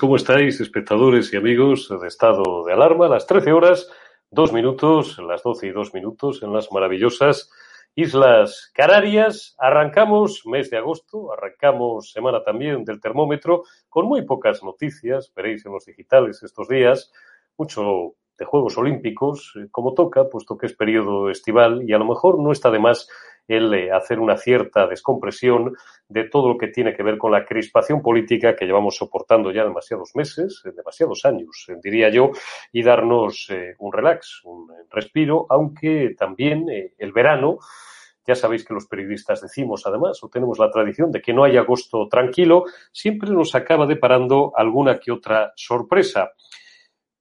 ¿Cómo estáis, espectadores y amigos de estado de alarma? Las 13 horas, dos minutos, las 12 y dos minutos en las maravillosas Islas Canarias. Arrancamos mes de agosto, arrancamos semana también del termómetro, con muy pocas noticias, veréis en los digitales estos días, mucho de Juegos Olímpicos, eh, como toca, puesto que es periodo estival y a lo mejor no está de más el eh, hacer una cierta descompresión de todo lo que tiene que ver con la crispación política que llevamos soportando ya demasiados meses, eh, demasiados años, eh, diría yo, y darnos eh, un relax, un respiro, aunque también el verano, ya sabéis que los periodistas decimos además, o tenemos la tradición de que no hay agosto tranquilo, siempre nos acaba deparando alguna que otra sorpresa.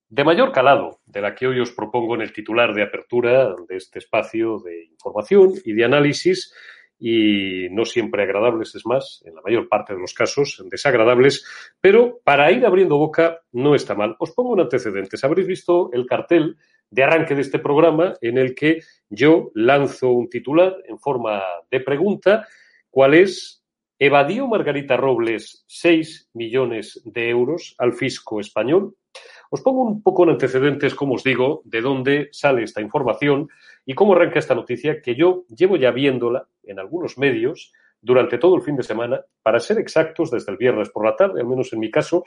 De mayor calado, de la que hoy os propongo en el titular de apertura de este espacio de información y de análisis, y no siempre agradables, es más, en la mayor parte de los casos, desagradables, pero para ir abriendo boca no está mal. Os pongo un antecedente. Habréis visto el cartel de arranque de este programa en el que yo lanzo un titular en forma de pregunta, ¿cuál es? ¿Evadió Margarita Robles 6 millones de euros al fisco español? Os pongo un poco en antecedentes, como os digo, de dónde sale esta información y cómo arranca esta noticia que yo llevo ya viéndola en algunos medios durante todo el fin de semana, para ser exactos, desde el viernes por la tarde, al menos en mi caso,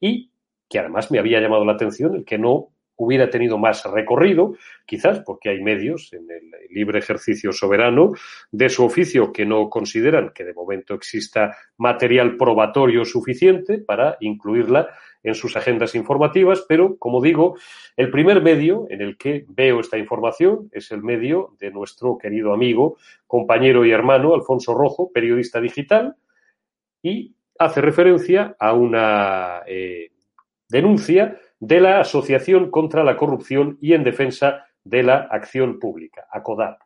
y que además me había llamado la atención el que no hubiera tenido más recorrido, quizás porque hay medios en el libre ejercicio soberano de su oficio que no consideran que de momento exista material probatorio suficiente para incluirla en sus agendas informativas, pero como digo, el primer medio en el que veo esta información es el medio de nuestro querido amigo, compañero y hermano Alfonso Rojo, periodista digital, y hace referencia a una eh, denuncia de la Asociación contra la Corrupción y en Defensa de la Acción Pública, ACODAP.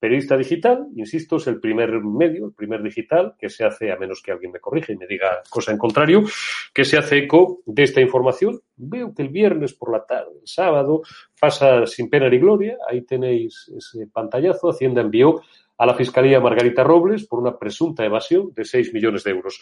Periodista digital, insisto, es el primer medio, el primer digital que se hace, a menos que alguien me corrija y me diga cosa en contrario, que se hace eco de esta información. Veo que el viernes por la tarde, el sábado, pasa sin pena ni gloria. Ahí tenéis ese pantallazo. Hacienda envió a la Fiscalía Margarita Robles por una presunta evasión de 6 millones de euros.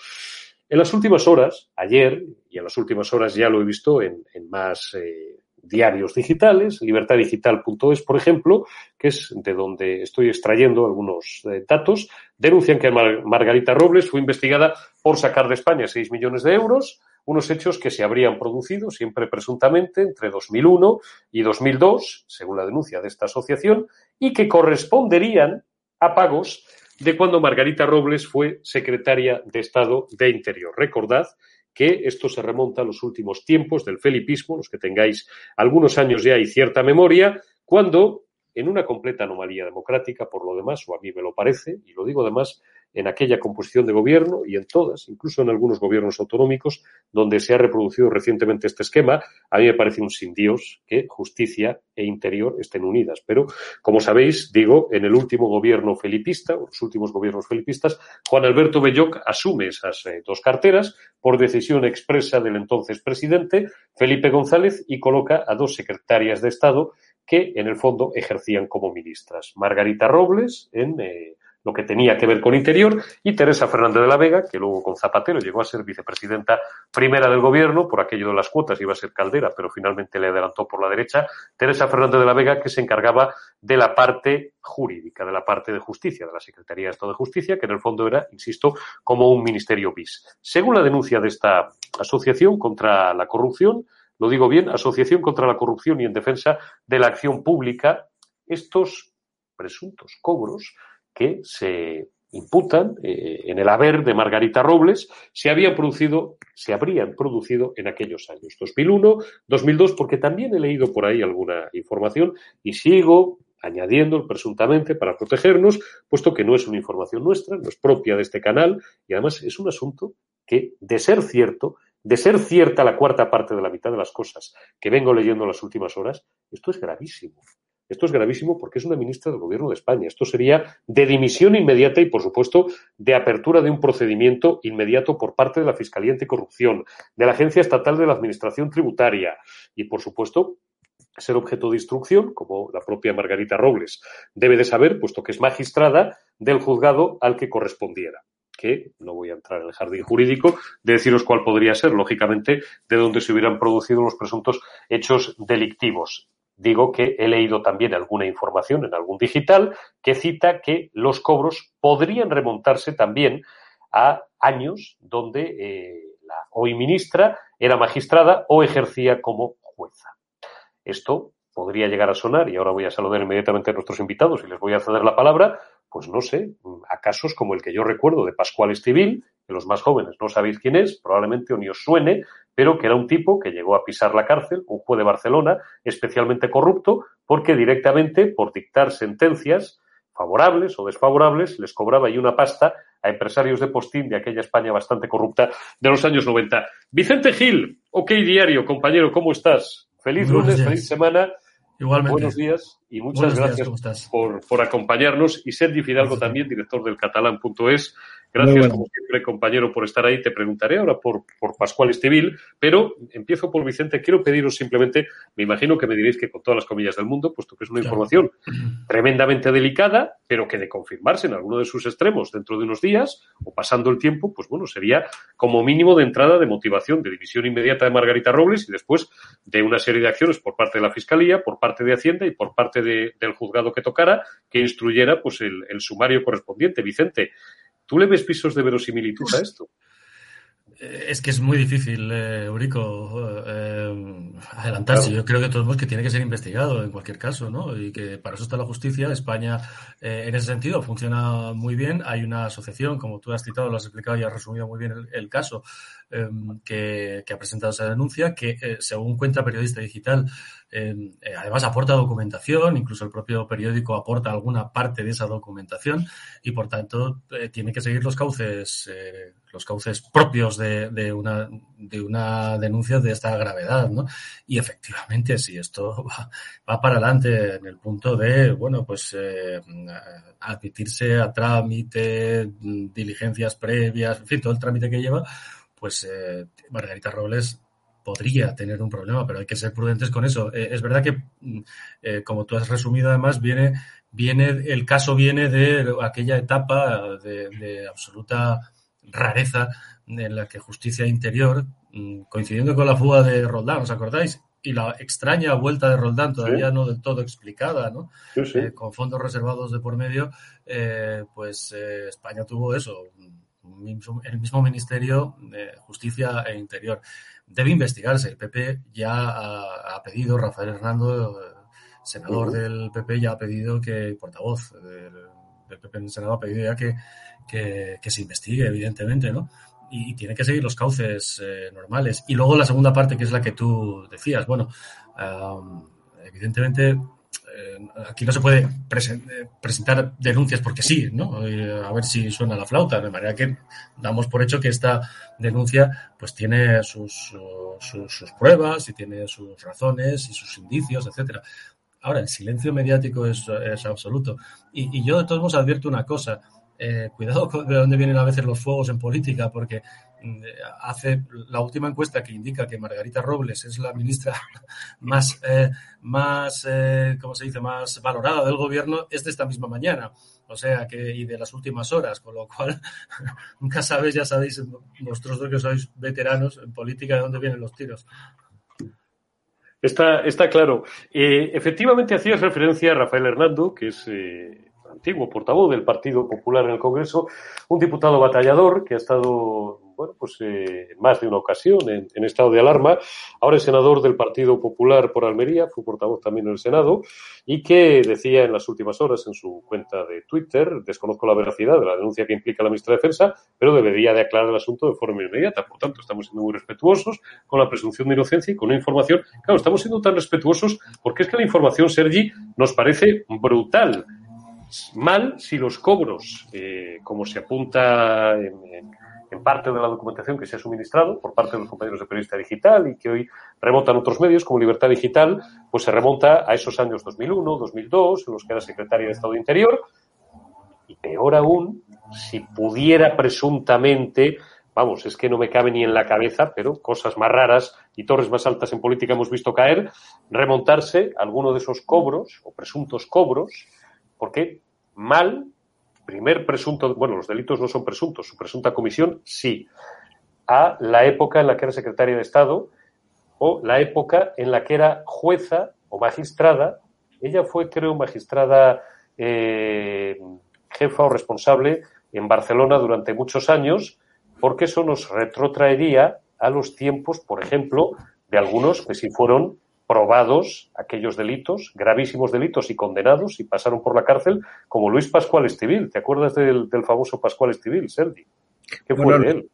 En las últimas horas, ayer, y en las últimas horas ya lo he visto en, en más eh, diarios digitales, libertadigital.es, por ejemplo, que es de donde estoy extrayendo algunos eh, datos, denuncian que Mar Margarita Robles fue investigada por sacar de España 6 millones de euros, unos hechos que se habrían producido siempre presuntamente entre 2001 y 2002, según la denuncia de esta asociación, y que corresponderían a pagos de cuando Margarita Robles fue secretaria de Estado de Interior. Recordad que esto se remonta a los últimos tiempos del felipismo, los que tengáis algunos años ya y cierta memoria, cuando, en una completa anomalía democrática, por lo demás, o a mí me lo parece, y lo digo además en aquella composición de gobierno y en todas, incluso en algunos gobiernos autonómicos, donde se ha reproducido recientemente este esquema, a mí me parece un sin Dios que justicia e interior estén unidas. Pero, como sabéis, digo, en el último gobierno felipista, los últimos gobiernos felipistas, Juan Alberto Belloc asume esas eh, dos carteras por decisión expresa del entonces presidente, Felipe González, y coloca a dos secretarias de Estado que, en el fondo, ejercían como ministras. Margarita Robles, en eh, lo que tenía que ver con Interior, y Teresa Fernández de la Vega, que luego con Zapatero llegó a ser vicepresidenta primera del gobierno, por aquello de las cuotas iba a ser Caldera, pero finalmente le adelantó por la derecha, Teresa Fernández de la Vega, que se encargaba de la parte jurídica, de la parte de justicia, de la Secretaría de Estado de Justicia, que en el fondo era, insisto, como un ministerio bis. Según la denuncia de esta asociación contra la corrupción, lo digo bien, Asociación contra la Corrupción y en Defensa de la Acción Pública, estos presuntos cobros que se imputan eh, en el haber de Margarita Robles se habían producido, se habrían producido en aquellos años, 2001, 2002, porque también he leído por ahí alguna información y sigo añadiendo presuntamente para protegernos, puesto que no es una información nuestra, no es propia de este canal y además es un asunto que, de ser cierto, de ser cierta la cuarta parte de la mitad de las cosas que vengo leyendo en las últimas horas, esto es gravísimo. Esto es gravísimo porque es una ministra del Gobierno de España. Esto sería de dimisión inmediata y, por supuesto, de apertura de un procedimiento inmediato por parte de la Fiscalía Anticorrupción, de la Agencia Estatal de la Administración Tributaria y, por supuesto, ser objeto de instrucción, como la propia Margarita Robles debe de saber, puesto que es magistrada del juzgado al que correspondiera que no voy a entrar en el jardín jurídico, de deciros cuál podría ser, lógicamente, de dónde se hubieran producido los presuntos hechos delictivos digo que he leído también alguna información en algún digital que cita que los cobros podrían remontarse también a años donde eh, la hoy ministra era magistrada o ejercía como jueza. Esto podría llegar a sonar, y ahora voy a saludar inmediatamente a nuestros invitados y les voy a ceder la palabra, pues no sé, a casos como el que yo recuerdo de Pascual Estivil, que los más jóvenes no sabéis quién es, probablemente o ni os suene, pero que era un tipo que llegó a pisar la cárcel, un juez de Barcelona, especialmente corrupto, porque directamente, por dictar sentencias favorables o desfavorables, les cobraba ahí una pasta a empresarios de postín de aquella España bastante corrupta de los años 90. Vicente Gil, OK Diario, compañero, ¿cómo estás? Feliz lunes, feliz semana. Igualmente. Buenos días y muchas Buenos gracias por, por acompañarnos. Y Sergi Fidalgo Gracias. también, director del catalán.es. Gracias, bueno. como siempre, compañero, por estar ahí. Te preguntaré ahora por, por Pascual Estivil, pero empiezo por Vicente. Quiero pediros simplemente, me imagino que me diréis que con todas las comillas del mundo, puesto que es una Claro. información tremendamente delicada, pero que de confirmarse en alguno de sus extremos dentro de unos días o pasando el tiempo, pues bueno, sería como mínimo de entrada de motivación, de división inmediata de Margarita Robles y después de una serie de acciones por parte de la Fiscalía, por parte de Hacienda y por parte de- del juzgado que tocara, que instruyera pues el, el sumario correspondiente. Vicente, ¿tú le ves pisos de verosimilitud a esto? Eh, Es que es muy difícil, eh, Eurico, eh, adelantarse. Claro. Yo creo que todos que tiene que ser investigado en cualquier caso, ¿no? Y que para eso está la justicia. España, eh, en ese sentido, funciona muy bien. Hay una asociación, como tú has citado, lo has explicado y has resumido muy bien el, el caso, eh, que, ha presentado esa denuncia, que eh, según cuenta Periodista Digital, eh, además aporta documentación, incluso el propio periódico aporta alguna parte de esa documentación y por tanto tiene que seguir los cauces, los cauces propios de, una, de una denuncia de esta gravedad, ¿no? Y efectivamente, si esto va para adelante en el punto de, bueno, pues admitirse a trámite, diligencias previas, en fin, todo el trámite que lleva, pues eh, Margarita Robles podría tener un problema, pero hay que ser prudentes con eso. Eh, es verdad que, mm, eh, como tú has resumido, además, viene, viene, el caso viene de aquella etapa de, de absoluta rareza en la que justicia interior, mm, coincidiendo con la fuga de Roldán, ¿os acordáis? Y la extraña vuelta de Roldán, todavía ¿Sí? no del todo explicada, ¿no? Sí, sí. Eh, con fondos reservados de por medio, eh, pues eh, España tuvo eso, el mismo Ministerio de Justicia e Interior. Debe investigarse. El PP ya ha, ha pedido, Rafael Hernando, senador uh -huh. del PP, ya ha pedido que, portavoz del, del PP en el Senado, ha pedido ya que, que, que se investigue, evidentemente, ¿no? y, tiene que seguir los cauces eh, normales. Y luego la segunda parte, que es la que tú decías, bueno, um, evidentemente eh, aquí no se puede presen presentar denuncias porque sí, ¿no? a ver si suena la flauta, de manera que damos por hecho que esta denuncia pues tiene sus, pruebas y tiene sus razones y sus indicios, etcétera. Ahora, el silencio mediático es, es absoluto. Y, y, yo de todos modos advierto una cosa. Eh, cuidado de dónde vienen a veces los fuegos en política, porque mm, hace la última encuesta que indica que Margarita Robles es la ministra más, eh, más eh, ¿cómo se dice?, más valorada del gobierno, es de esta misma mañana. O sea, que, y de las últimas horas, con lo cual, nunca sabéis, ya sabéis, vosotros dos que sois veteranos en política, de dónde vienen los tiros. Está, está claro. Efectivamente, hacías referencia a Rafael Hernando, que es antiguo portavoz del Partido Popular en el Congreso, un diputado batallador que ha estado, bueno, pues eh, más de una ocasión en, estado de alarma, ahora es senador del Partido Popular por Almería, fue portavoz también en el Senado, y que decía en las últimas horas en su cuenta de Twitter, desconozco la veracidad de la denuncia que implica la ministra de Defensa, pero debería de aclarar el asunto de forma inmediata. Por tanto, estamos siendo muy respetuosos con la presunción de inocencia y con una información. Claro, estamos siendo tan respetuosos porque es que la información, Sergi, nos parece brutal mal si los cobros, eh, como se apunta en, parte de la documentación que se ha suministrado por parte de los compañeros de periodista digital y que hoy remontan otros medios como Libertad Digital, pues se remonta a esos años 2001, 2002, en los que era secretaria de Estado de Interior. Y peor aún, si pudiera presuntamente, vamos, es que no me cabe ni en la cabeza, pero cosas más raras y torres más altas en política hemos visto caer, remontarse a alguno de esos cobros o presuntos cobros porque mal, primer presunto, bueno, los delitos no son presuntos, su presunta comisión sí, a la época en la que era secretaria de Estado o la época en la que era jueza o magistrada. Ella fue, creo, magistrada eh, jefa o responsable en Barcelona durante muchos años, porque eso nos retrotraería a los tiempos, por ejemplo, de algunos que sí fueron probados aquellos delitos, gravísimos delitos y condenados y pasaron por la cárcel, como Luis Pascual Estivil. ¿Te acuerdas del, del famoso Pascual Estivil, Sergi? ¿Qué fue bueno, de él?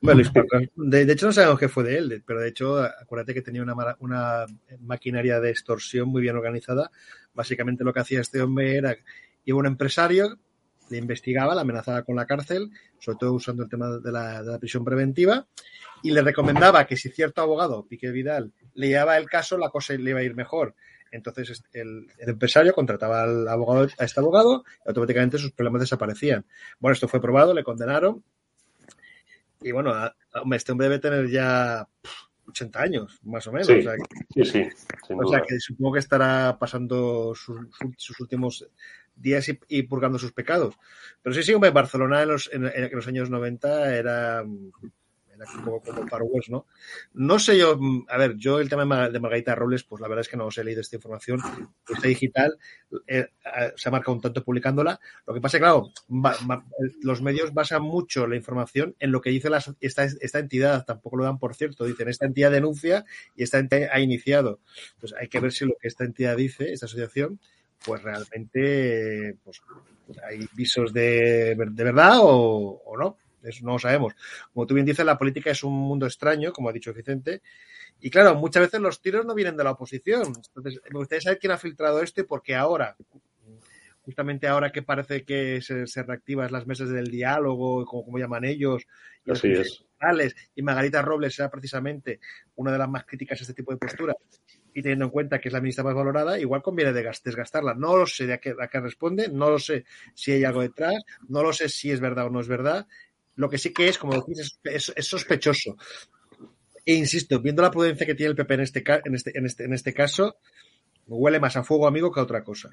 Bueno, Luis Pascual, de, de, hecho no sabemos qué fue de él, pero de hecho acuérdate que tenía una, una maquinaria de extorsión muy bien organizada. Básicamente lo que hacía este hombre era, iba un empresario, le investigaba, la amenazaba con la cárcel, sobre todo usando el tema de la, de la prisión preventiva, y le recomendaba que si cierto abogado, Piqué Vidal, le llevaba el caso, la cosa le iba a ir mejor. Entonces el, el, empresario contrataba al abogado, a este abogado y automáticamente sus problemas desaparecían. Bueno, esto fue probado, le condenaron. Y bueno, este hombre debe tener ya 80 años, más o menos. Sí, o sea, que, sí, sí o sea que supongo que estará pasando sus, sus últimos días y, y, purgando sus pecados. Pero sí, sí, hombre, Barcelona en los, en, en los años 90 era un poco como Far West, ¿no? No sé yo, a ver, yo el tema de Margarita Robles, pues la verdad es que no os he leído esta información, está digital, eh, se ha marcado un tanto publicándola. Lo que pasa es claro, ma, ma, los medios basan mucho la información en lo que dice la, esta, esta entidad, tampoco lo dan por cierto, dicen, esta entidad denuncia y esta entidad ha iniciado. Entonces hay que ver si lo que esta entidad dice, esta asociación, pues realmente pues, hay visos de, de verdad o, o no. eso no lo sabemos. Como tú bien dices, la política es un mundo extraño, como ha dicho Vicente, y claro, muchas veces los tiros no vienen de la oposición. Entonces, me gustaría saber quién ha filtrado esto y por qué ahora justamente ahora que parece que se, se reactivan las mesas del diálogo, como, como llaman ellos, y, Así es. y Margarita Robles era precisamente una de las más críticas a este tipo de postura, y teniendo en cuenta que es la ministra más valorada, igual conviene desgastarla. No lo sé de a qué, a qué responde, no lo sé si hay algo detrás, no lo sé si es verdad o no es verdad. Lo que sí que es, como decís, es, es, sospechoso. E insisto, viendo la prudencia que tiene el PP en este, en este, en este, en este caso, Huele más a fuego amigo que a otra cosa.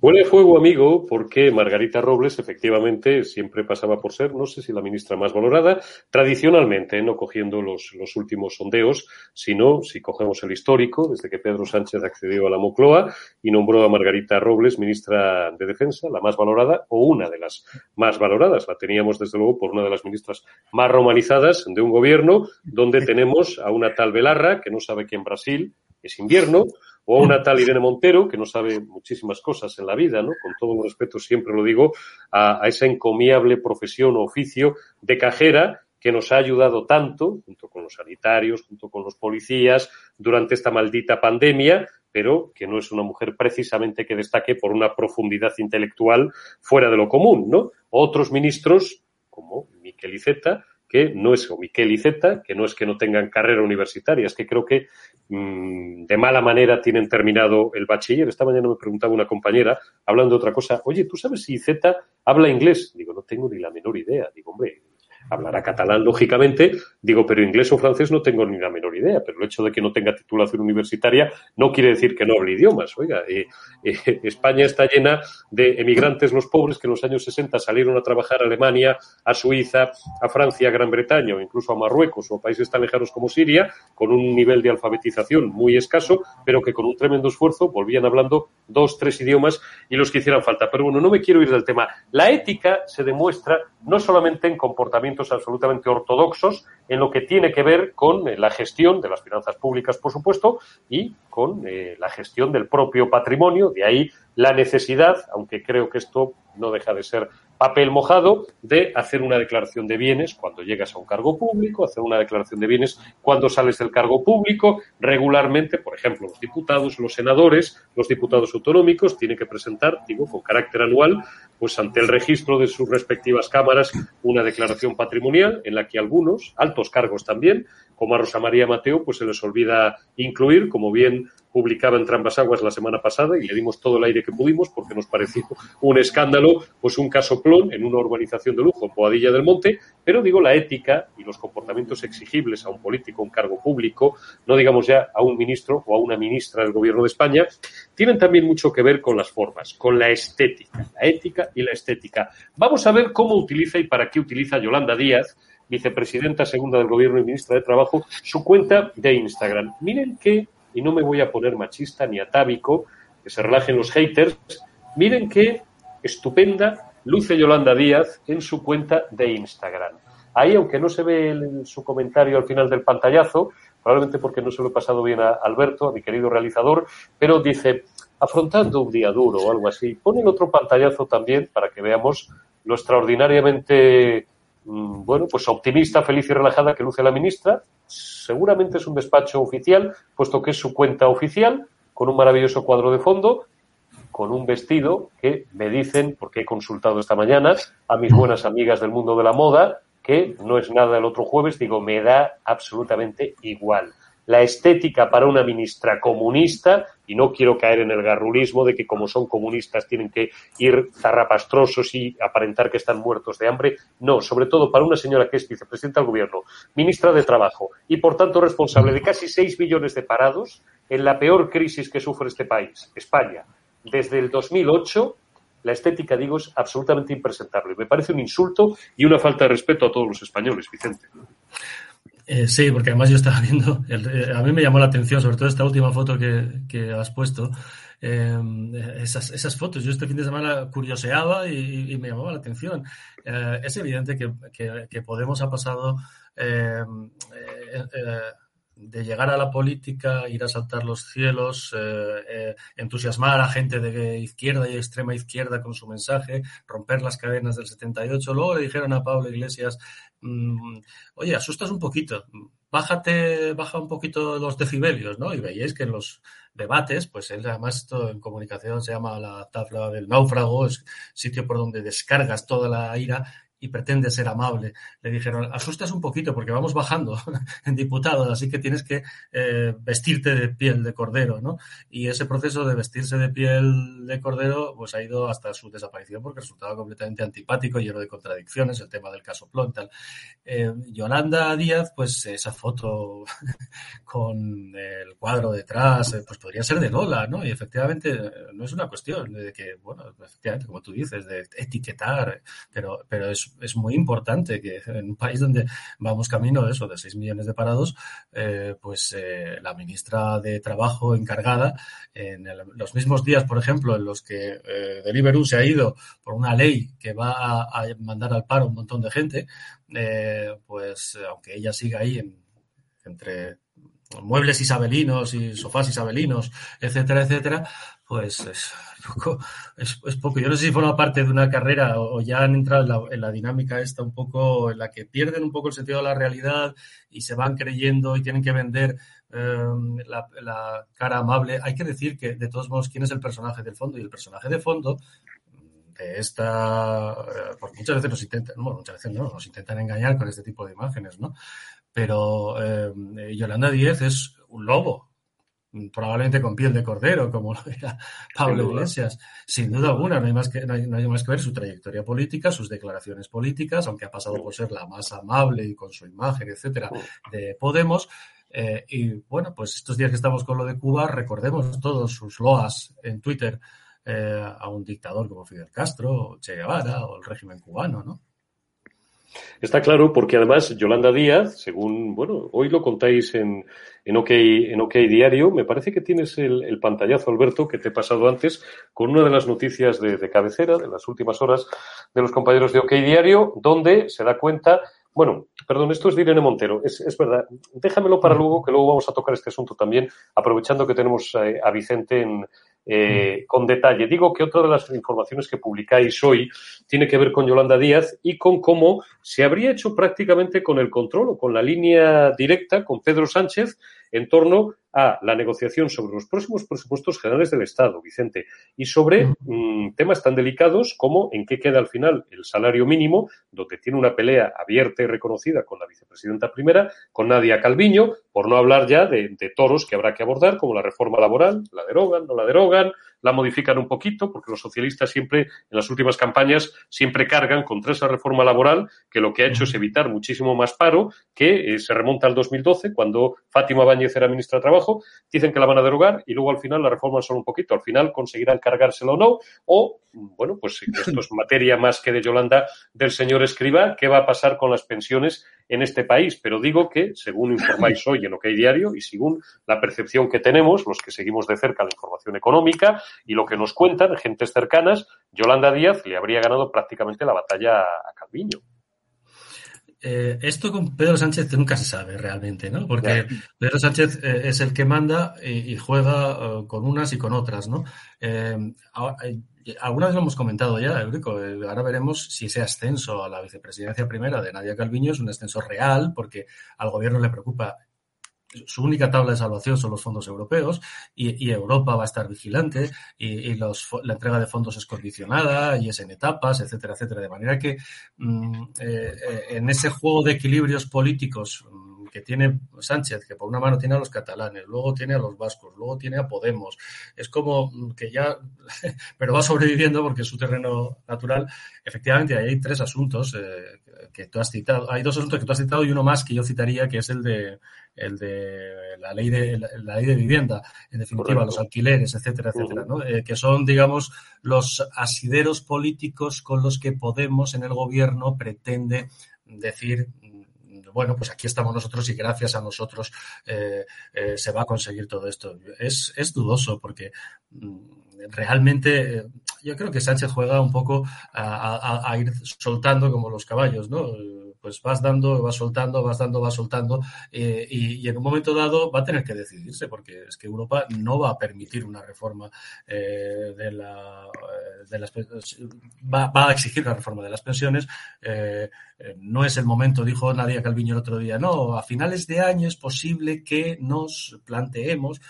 Huele a fuego amigo porque Margarita Robles efectivamente siempre pasaba por ser, no sé si la ministra más valorada, tradicionalmente, no cogiendo los, los últimos sondeos, sino si cogemos el histórico, desde que Pedro Sánchez accedió a la Mocloa y nombró a Margarita Robles ministra de Defensa, la más valorada o una de las más valoradas. La teníamos desde luego por una de las ministras más romanizadas de un gobierno donde tenemos a una tal Belarra que no sabe que en Brasil es invierno, o a una tal Irene Montero, que no sabe muchísimas cosas en la vida, ¿no? Con todo respeto, siempre lo digo, a, a esa encomiable profesión o oficio de cajera que nos ha ayudado tanto, junto con los sanitarios, junto con los policías, durante esta maldita pandemia, pero que no es una mujer precisamente que destaque por una profundidad intelectual fuera de lo común, ¿no? Otros ministros, como Miquel Iceta, que no es, o Miquel Iceta, que no es que no tengan carrera universitaria, es que creo que mmm, de mala manera tienen terminado el bachiller. Esta mañana me preguntaba una compañera, hablando de otra cosa, oye, ¿tú sabes si Iceta habla inglés? Digo, no tengo ni la menor idea. Digo, hombre, hablará catalán, lógicamente. Digo, pero inglés o francés no tengo ni la menor idea. Pero el hecho de que no tenga titulación universitaria no quiere decir que no hable idiomas. Oiga, eh, eh, España está llena de emigrantes, los pobres, que en los años 60 salieron a trabajar a Alemania, a Suiza, a Francia, a Gran Bretaña o incluso a Marruecos o a países tan lejanos como Siria, con un nivel de alfabetización muy escaso, pero que con un tremendo esfuerzo volvían hablando dos, tres idiomas y los que hicieran falta. Pero bueno, no me quiero ir del tema. La ética se demuestra no solamente en absolutamente ortodoxos, en lo que tiene que ver con eh, la gestión de las finanzas públicas, por supuesto, y con eh, la gestión del propio patrimonio. De ahí la necesidad, aunque creo que esto no deja de ser papel mojado, de hacer una declaración de bienes cuando llegas a un cargo público, hacer una declaración de bienes cuando sales del cargo público. Regularmente, por ejemplo, los diputados, los senadores, los diputados autonómicos tienen que presentar, digo, con carácter anual, pues ante el registro de sus respectivas cámaras, una declaración patrimonial en la que algunos, altos cargos también, como a Rosa María Mateo, pues se les olvida incluir, como bien publicaba en Trambas Aguas la semana pasada y le dimos todo el aire que pudimos porque nos pareció un escándalo, pues un casoplón en una urbanización de lujo en Boadilla del Monte, pero digo la ética y los comportamientos exigibles a un político, un cargo público, no digamos ya a un ministro o a una ministra del gobierno de España, tienen también mucho que ver con las formas, con la estética, la ética y la estética. Vamos a ver cómo utiliza y para qué utiliza Yolanda Díaz vicepresidenta segunda del gobierno y ministra de Trabajo, su cuenta de Instagram. Miren que, y no me voy a poner machista ni atávico, que se relajen los haters, miren qué estupenda luce Yolanda Díaz en su cuenta de Instagram. Ahí, aunque no se ve el, su comentario al final del pantallazo, probablemente porque no se lo he pasado bien a Alberto, a mi querido realizador, pero dice, afrontando un día duro o algo así. Ponen otro pantallazo también para que veamos lo extraordinariamente bueno, pues optimista, feliz y relajada que luce la ministra. Seguramente es un despacho oficial, puesto que es su cuenta oficial, con un maravilloso cuadro de fondo, con un vestido que me dicen, porque he consultado esta mañana a mis buenas amigas del mundo de la moda, que no es nada el otro jueves, digo, me da absolutamente igual la estética para una ministra comunista, y no quiero caer en el garrulismo de que como son comunistas tienen que ir zarrapastrosos y aparentar que están muertos de hambre. No, sobre todo para una señora que es vicepresidenta del gobierno, ministra de Trabajo y por tanto responsable de casi seis millones de parados en la peor crisis que sufre este país, España, desde el 2008 la estética, digo, es absolutamente impresentable. Me parece un insulto y una falta de respeto a todos los españoles, Vicente. Eh, sí, porque además yo estaba viendo, el, eh, a mí me llamó la atención, sobre todo esta última foto que, que has puesto, eh, esas, esas, fotos. Yo este fin de semana curioseaba y, me llamaba la atención. es evidente que, que, que, Podemos ha pasado de llegar a la política, ir a saltar los cielos, eh, eh, entusiasmar a gente de izquierda y extrema izquierda con su mensaje, romper las cadenas del 78. Luego le dijeron a Pablo Iglesias, mm, oye, asustas un poquito, bájate, baja un poquito los decibelios, ¿no? Y veíais que en los debates, pues él además esto en comunicación se llama la tabla del náufrago, es sitio por donde descargas toda la ira y pretende ser amable. Le dijeron, asustas un poquito porque vamos bajando en diputados, así que tienes que eh, vestirte de piel de cordero, ¿no? Y ese proceso de vestirse de piel de cordero, pues ha ido hasta su desaparición porque resultaba completamente antipático, lleno de contradicciones, el tema del caso Plon, tal. Eh, Yolanda Díaz, pues esa foto con el cuadro detrás, eh, pues podría ser de Lola, ¿no? Y efectivamente no es una cuestión de que, bueno, efectivamente, como tú dices, de etiquetar, pero, pero es es, muy importante que en un país donde vamos camino de eso, de 6 millones de parados, eh, pues eh, la ministra de Trabajo encargada, en los mismos días, por ejemplo, en los que eh, Deliveroo se ha ido por una ley que va a, mandar al paro un montón de gente, eh, pues aunque ella siga ahí en, entre muebles isabelinos y sofás isabelinos, etcétera, etcétera, pues es poco, es, poco. Yo no sé si forma parte de una carrera o, ya han entrado en la, en la, dinámica esta un poco, en la que pierden un poco el sentido de la realidad y se van creyendo y tienen que vender eh, la, cara amable. Hay que decir que, de todos modos, quién es el personaje del fondo. Y el personaje de fondo de esta, eh, porque muchas veces nos intentan, bueno, muchas veces no, nos intentan engañar con este tipo de imágenes, ¿no? Pero eh, Yolanda Díez es un lobo, probablemente con piel de cordero, como lo era Pablo Iglesias. Sin duda alguna, no hay, más que, no hay, no hay, más que ver su trayectoria política, sus declaraciones políticas, aunque ha pasado por ser la más amable y con su imagen, etcétera, de Podemos. Eh, y bueno, pues estos días que estamos con lo de Cuba, recordemos todos sus loas en Twitter eh, a un dictador como Fidel Castro, o Che Guevara, o el régimen cubano, ¿no? Está claro, porque además Yolanda Díaz, según, bueno, hoy lo contáis en, en, OK, en OK Diario, me parece que tienes el, el, pantallazo, Alberto, que te he pasado antes, con una de las noticias de, de cabecera de las últimas horas de los compañeros de OK Diario, donde se da cuenta bueno, perdón, esto es de Irene Montero, es, es, verdad. Déjamelo para luego, que luego vamos a tocar este asunto también, aprovechando que tenemos a Vicente en, eh, con detalle. Digo que otra de las informaciones que publicáis hoy tiene que ver con Yolanda Díaz y con cómo se habría hecho prácticamente con el control o con la línea directa con Pedro Sánchez en torno a la negociación sobre los próximos presupuestos generales del Estado, Vicente, y sobre mmm, temas tan delicados como en qué queda al final el salario mínimo, donde tiene una pelea abierta y reconocida con la vicepresidenta primera, con Nadia Calviño, por no hablar ya de, de toros que habrá que abordar, como la reforma laboral, la derogan, no la derogan, la modifican un poquito, porque los socialistas siempre, en las últimas campañas, siempre cargan contra esa reforma laboral, que lo que ha hecho es evitar muchísimo más paro, que eh, se remonta al 2012, cuando Fátima Báñez era ministra de Trabajo, dicen que la van a derogar y luego al final la reforman solo un poquito. Al final conseguirán cargárselo o no, o, bueno, pues esto es materia más que de Yolanda del señor Escriba, ¿qué va a pasar con las pensiones en este país? Pero digo que, según informáis hoy en OK Diario y según la percepción que tenemos, los que seguimos de cerca la información económica, y lo que nos cuentan gentes cercanas, Yolanda Díaz le habría ganado prácticamente la batalla a Calviño. Eh, esto con Pedro Sánchez nunca se sabe realmente, ¿no? Porque yeah. Pedro Sánchez eh, es el que manda y, y juega uh, con unas y con otras, ¿no? Eh, alguna vez lo hemos comentado ya, Eurico. Ahora veremos si ese ascenso a la vicepresidencia primera de Nadia Calviño es un ascenso real, porque al gobierno le preocupa su única tabla de salvación son los fondos europeos y, Europa va a estar vigilante y, la entrega de fondos es condicionada y es en etapas, etcétera, etcétera. De manera que mm, eh, en ese juego de equilibrios políticos mm, que tiene Sánchez, que por una mano tiene a los catalanes, luego tiene a los vascos, luego tiene a Podemos, es como que ya, pero va sobreviviendo porque es su terreno natural. Efectivamente, hay tres asuntos eh, que tú has citado, hay dos asuntos que tú has citado y uno más que yo citaría, que es el de el de la ley de la, la ley de vivienda, en definitiva, Correcto. los alquileres, etcétera, etcétera, ¿no? Eh, que son, digamos, los asideros políticos con los que Podemos en el gobierno pretende decir bueno, pues aquí estamos nosotros y gracias a nosotros eh, eh, se va a conseguir todo esto. Es, es dudoso porque mm, realmente eh, yo creo que Sánchez juega un poco a, a, a, ir soltando como los caballos, ¿no? Pues vas dando, vas soltando, vas dando, vas soltando, eh, y, en un momento dado va a tener que decidirse, porque es que Europa no va a permitir una reforma eh, de, la, eh, de las va, va, a exigir la reforma de las pensiones. Eh, no es el momento, dijo Nadia Calviño el otro día, no, a finales de año es posible que nos planteemos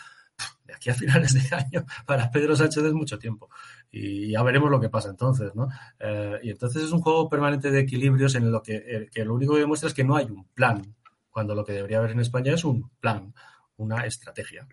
de aquí a finales de año para Pedro Sánchez es mucho tiempo y ya veremos lo que pasa entonces, ¿no? Eh, y entonces es un juego permanente de equilibrios en lo que, eh, que, lo único que demuestra es que no hay un plan, cuando lo que debería haber en España es un plan, una estrategia.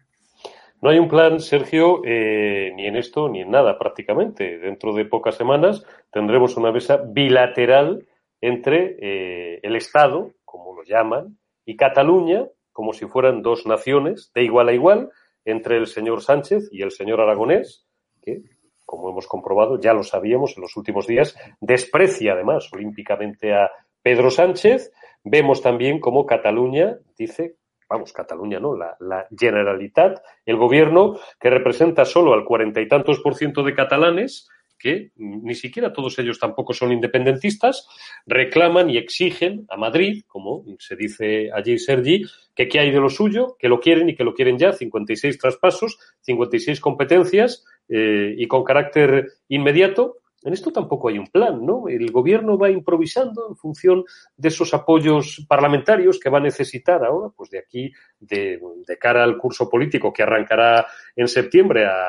No hay un plan, Sergio, eh, ni en esto ni en nada prácticamente. Dentro de pocas semanas tendremos una mesa bilateral entre el Estado, como lo llaman, y Cataluña, como si fueran dos naciones, de igual a igual, entre el señor Sánchez y el señor Aragonés, que como hemos comprobado, ya lo sabíamos en los últimos días, desprecia además olímpicamente a Pedro Sánchez. Vemos también cómo Cataluña dice, vamos, Cataluña no, la, Generalitat, el gobierno que representa solo al cuarenta y tantos por ciento de catalanes, que ni siquiera todos ellos tampoco son independentistas, reclaman y exigen a Madrid, como se dice allí Sergi, que qué hay de lo suyo, que lo quieren y que lo quieren ya, 56 traspasos, 56 competencias eh, y con carácter inmediato. En esto tampoco hay un plan, ¿no? El gobierno va improvisando en función de esos apoyos parlamentarios que va a necesitar ahora, pues de aquí, de, cara al curso político que arrancará en septiembre a,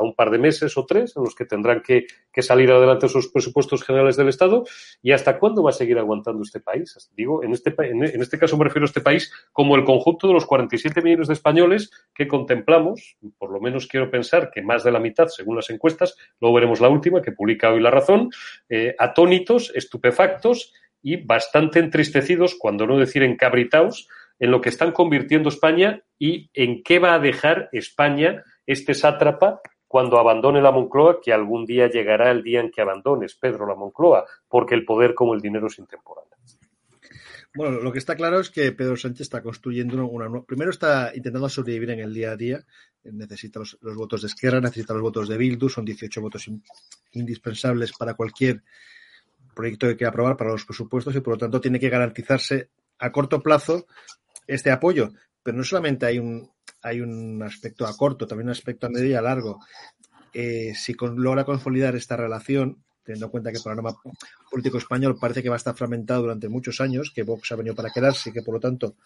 un par de meses o tres, en los que tendrán que, salir adelante sus presupuestos generales del Estado. ¿Y hasta cuándo va a seguir aguantando este país? Digo, en este, en este caso me refiero a este país como el conjunto de los 47 millones de españoles que contemplamos, por lo menos quiero pensar que más de la mitad, según las encuestas, luego veremos la última que publica hoy La Razón, eh, atónitos, estupefactos y bastante entristecidos, cuando no decir encabritados, en lo que están convirtiendo España y en qué va a dejar España este sátrapa cuando abandone la Moncloa, que algún día llegará el día en que abandones, Pedro, la Moncloa, porque el poder como el dinero es intemporal. Bueno, lo que está claro es que Pedro Sánchez está construyendo una, una primero está intentando sobrevivir en el día a día, necesita los, votos de Esquerra, necesita los votos de Bildu, son 18 votos in, indispensables para cualquier proyecto que quiera aprobar para los presupuestos y por lo tanto tiene que garantizarse a corto plazo este apoyo. Pero no solamente hay un, hay un aspecto a corto, también un aspecto a medio y a largo. Eh, si con, logra consolidar esta relación, teniendo en cuenta que el panorama político español parece que va a estar fragmentado durante muchos años, que Vox ha venido para quedarse y que por lo tanto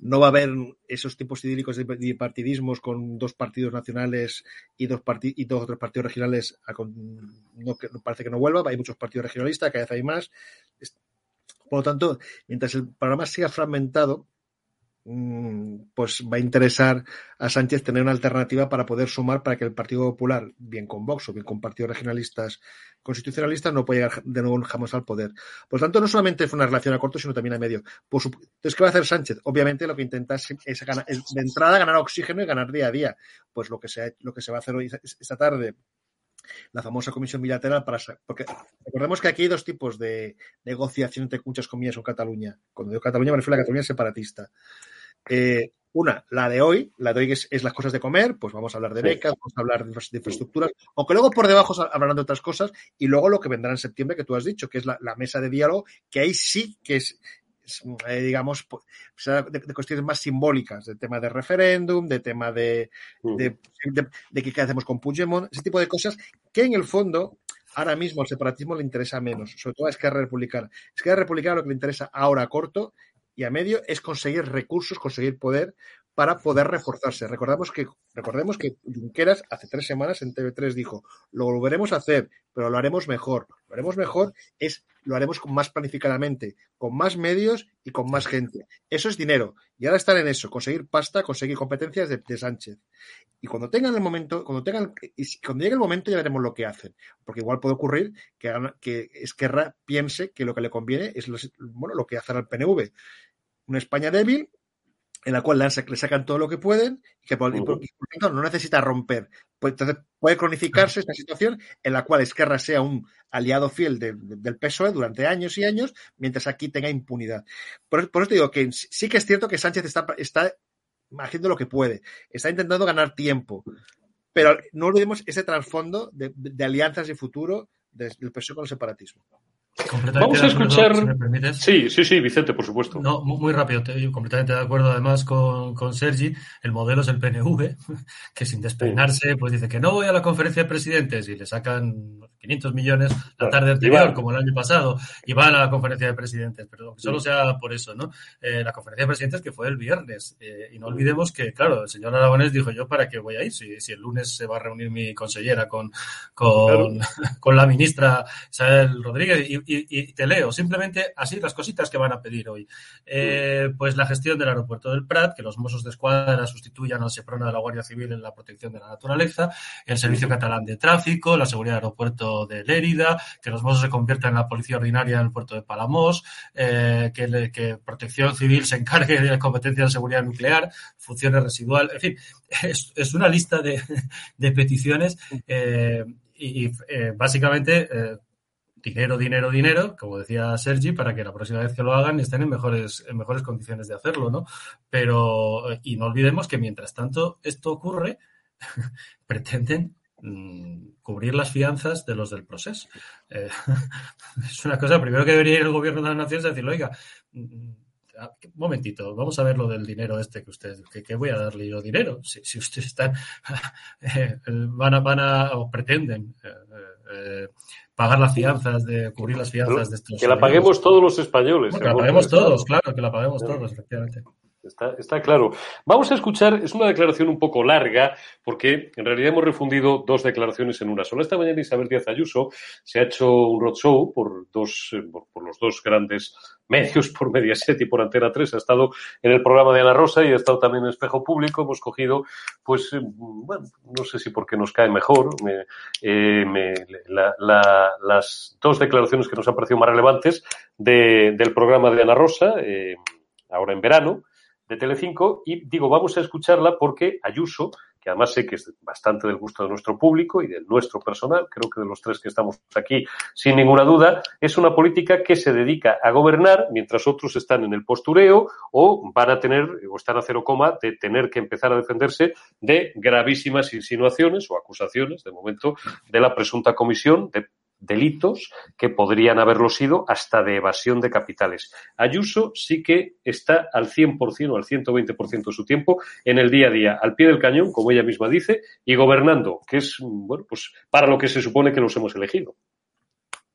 no va a haber esos tipos idílicos de bipartidismos con dos partidos nacionales y dos, y dos o tres partidos regionales. A con, no, que, parece que no vuelva, hay muchos partidos regionalistas, cada vez hay más. Por lo tanto, mientras el panorama siga fragmentado, pues va a interesar a Sánchez tener una alternativa para poder sumar para que el Partido Popular, bien con Vox o bien con partidos regionalistas constitucionalistas, no pueda llegar de nuevo jamás al poder. Por lo tanto, no solamente es una relación a corto, sino también a medio. Su... Entonces, ¿qué va a hacer Sánchez? Obviamente lo que intenta es, ganar, de entrada ganar oxígeno y ganar día a día. Pues lo que se, lo que se va a hacer hoy esta tarde la famosa comisión bilateral para porque recordemos que aquí hay dos tipos de negociación entre muchas comillas con Cataluña. Cuando digo Cataluña me refiero a la Cataluña separatista. Eh, una, la de hoy, la de hoy es, es, las cosas de comer, pues vamos a hablar de becas, vamos a hablar de, de infraestructuras, aunque luego por debajo hablarán de otras cosas, y luego lo que vendrá en septiembre que tú has dicho, que es la, la mesa de diálogo, que ahí sí que es, eh, digamos, de, de, cuestiones más simbólicas, de tema de referéndum, de tema de, uh de, de, de, qué hacemos con Puigdemont, ese tipo de cosas que en el fondo ahora mismo al separatismo le interesa menos, sobre todo a Esquerra Republicana. Esquerra Republicana lo que le interesa ahora a corto y a medio es conseguir recursos, conseguir poder para poder reforzarse. Recordamos que, recordemos que Junqueras hace tres semanas en TV3 dijo, lo volveremos a hacer, pero lo haremos mejor. Lo haremos mejor es, lo haremos más planificadamente, con más medios y con más gente. Eso es dinero. Y ahora están en eso, conseguir pasta, conseguir competencias de, Sánchez. Y cuando tengan el momento, cuando tengan, llegue el momento ya veremos lo que hacen. Porque igual puede ocurrir que, que Esquerra piense que lo que le conviene es lo, bueno, lo que hacer al PNV. Una España débil, en la cual le sacan todo lo que pueden y que por, uh -huh. no necesita romper. Pues, entonces puede cronificarse esta situación en la cual Esquerra sea un aliado fiel de, de, del PSOE durante años y años, mientras aquí tenga impunidad. Por, por eso te digo que sí que es cierto que Sánchez está, está haciendo lo que puede, está intentando ganar tiempo, pero no olvidemos ese trasfondo de, de, alianzas y futuro del PSOE con el separatismo. Vamos a escuchar. sí, sí, sí, Vicente, por supuesto. No, muy rápido, estoy completamente de acuerdo además con, con Sergi. El modelo es el PNV, que sin despeinarse, pues dice que no voy a la conferencia de presidentes y le sacan 500 millones la tarde anterior, como el año pasado, y van a la conferencia de presidentes, pero que solo sea por eso, ¿no? Eh, la conferencia de presidentes que fue el viernes, eh, y no olvidemos que, claro, el señor Aragonés dijo yo, ¿para qué voy a ir? Si, si el lunes se va a reunir mi consellera con, con, con la ministra Isabel Rodríguez, y, y, te leo, simplemente así las cositas que van a pedir hoy. Eh, pues la gestión del aeropuerto del Prat, que los Mossos de Escuadra sustituyan al SEPRONA de la Guardia Civil en la protección de la naturaleza, el Servicio Catalán de Tráfico, la seguridad del aeropuerto de Lérida, que los Mossos se conviertan en la policía ordinaria en el puerto de Palamos, eh, que, que, Protección Civil se encargue de la competencia de seguridad nuclear, funciones residual, en fin, es, es una lista de, de peticiones eh, y, básicamente dinero, dinero, dinero, como decía Sergi, para que la próxima vez que lo hagan estén en mejores, en mejores condiciones de hacerlo, ¿no? Pero, y no olvidemos que mientras tanto esto ocurre, pretenden Mm, cubrir las fianzas de los del proceso. Eh, es una cosa, primero que debería ir el gobierno de la nación es decirle, oiga, un mm, momentito, vamos a ver lo del dinero este que usted, que, voy a darle yo dinero. Si, si ustedes están, eh, van a, van a, o pretenden eh, pagar las fianzas, de cubrir las fianzas de estos. Que la paguemos todos los españoles. que la paguemos todos, claro, que la paguemos todos, efectivamente. Está, está, claro. Vamos a escuchar, es una declaración un poco larga, porque en realidad hemos refundido dos declaraciones en una sola. Esta mañana Isabel Díaz Ayuso se ha hecho un roadshow por, dos, eh, por, los dos grandes medios, por Mediaset y por Antena 3. Ha estado en el programa de Ana Rosa y ha estado también en Espejo Público. Hemos cogido, pues, eh, bueno, no sé si porque nos cae mejor, eh, las dos declaraciones que nos han parecido más relevantes de, del programa de Ana Rosa, ahora en verano de Telecinco y digo, vamos a escucharla porque Ayuso, que además sé que es bastante del gusto de nuestro público y del nuestro personal, creo que de los tres que estamos aquí, sin ninguna duda, es una política que se dedica a gobernar mientras otros están en el postureo o van a tener, o están a cero coma, de tener que empezar a defenderse de gravísimas insinuaciones o acusaciones, de momento, de la presunta comisión de delitos que podrían haberlo sido hasta de evasión de capitales. Ayuso sí que está al 100% o al 120% de su tiempo en el día a día, al pie del cañón, como ella misma dice, y gobernando, que es, bueno, pues para lo que se supone que nos hemos elegido.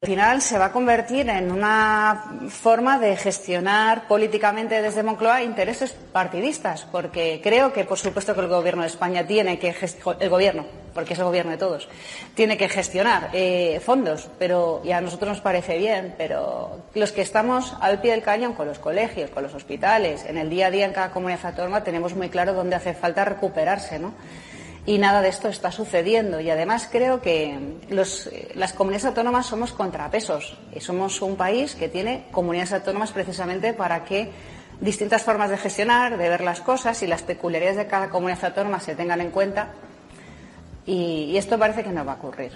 Al final se va a convertir en una forma de gestionar políticamente desde Moncloa intereses partidistas, porque creo que, por supuesto, que el Gobierno de España tiene que el Gobierno, porque es el Gobierno de todos, tiene que gestionar eh, fondos, pero y a nosotros nos parece bien, pero los que estamos al pie del cañón con los colegios, con los hospitales, en el día a día en cada comunidad autónoma tenemos muy claro dónde hace falta recuperarse, ¿no? Y nada de esto está sucediendo. Y además creo que los, las comunidades autónomas somos contrapesos y somos un país que tiene comunidades autónomas precisamente para que distintas formas de gestionar, de ver las cosas y las peculiaridades de cada comunidad autónoma se tengan en cuenta. Y, esto parece que no va a ocurrir.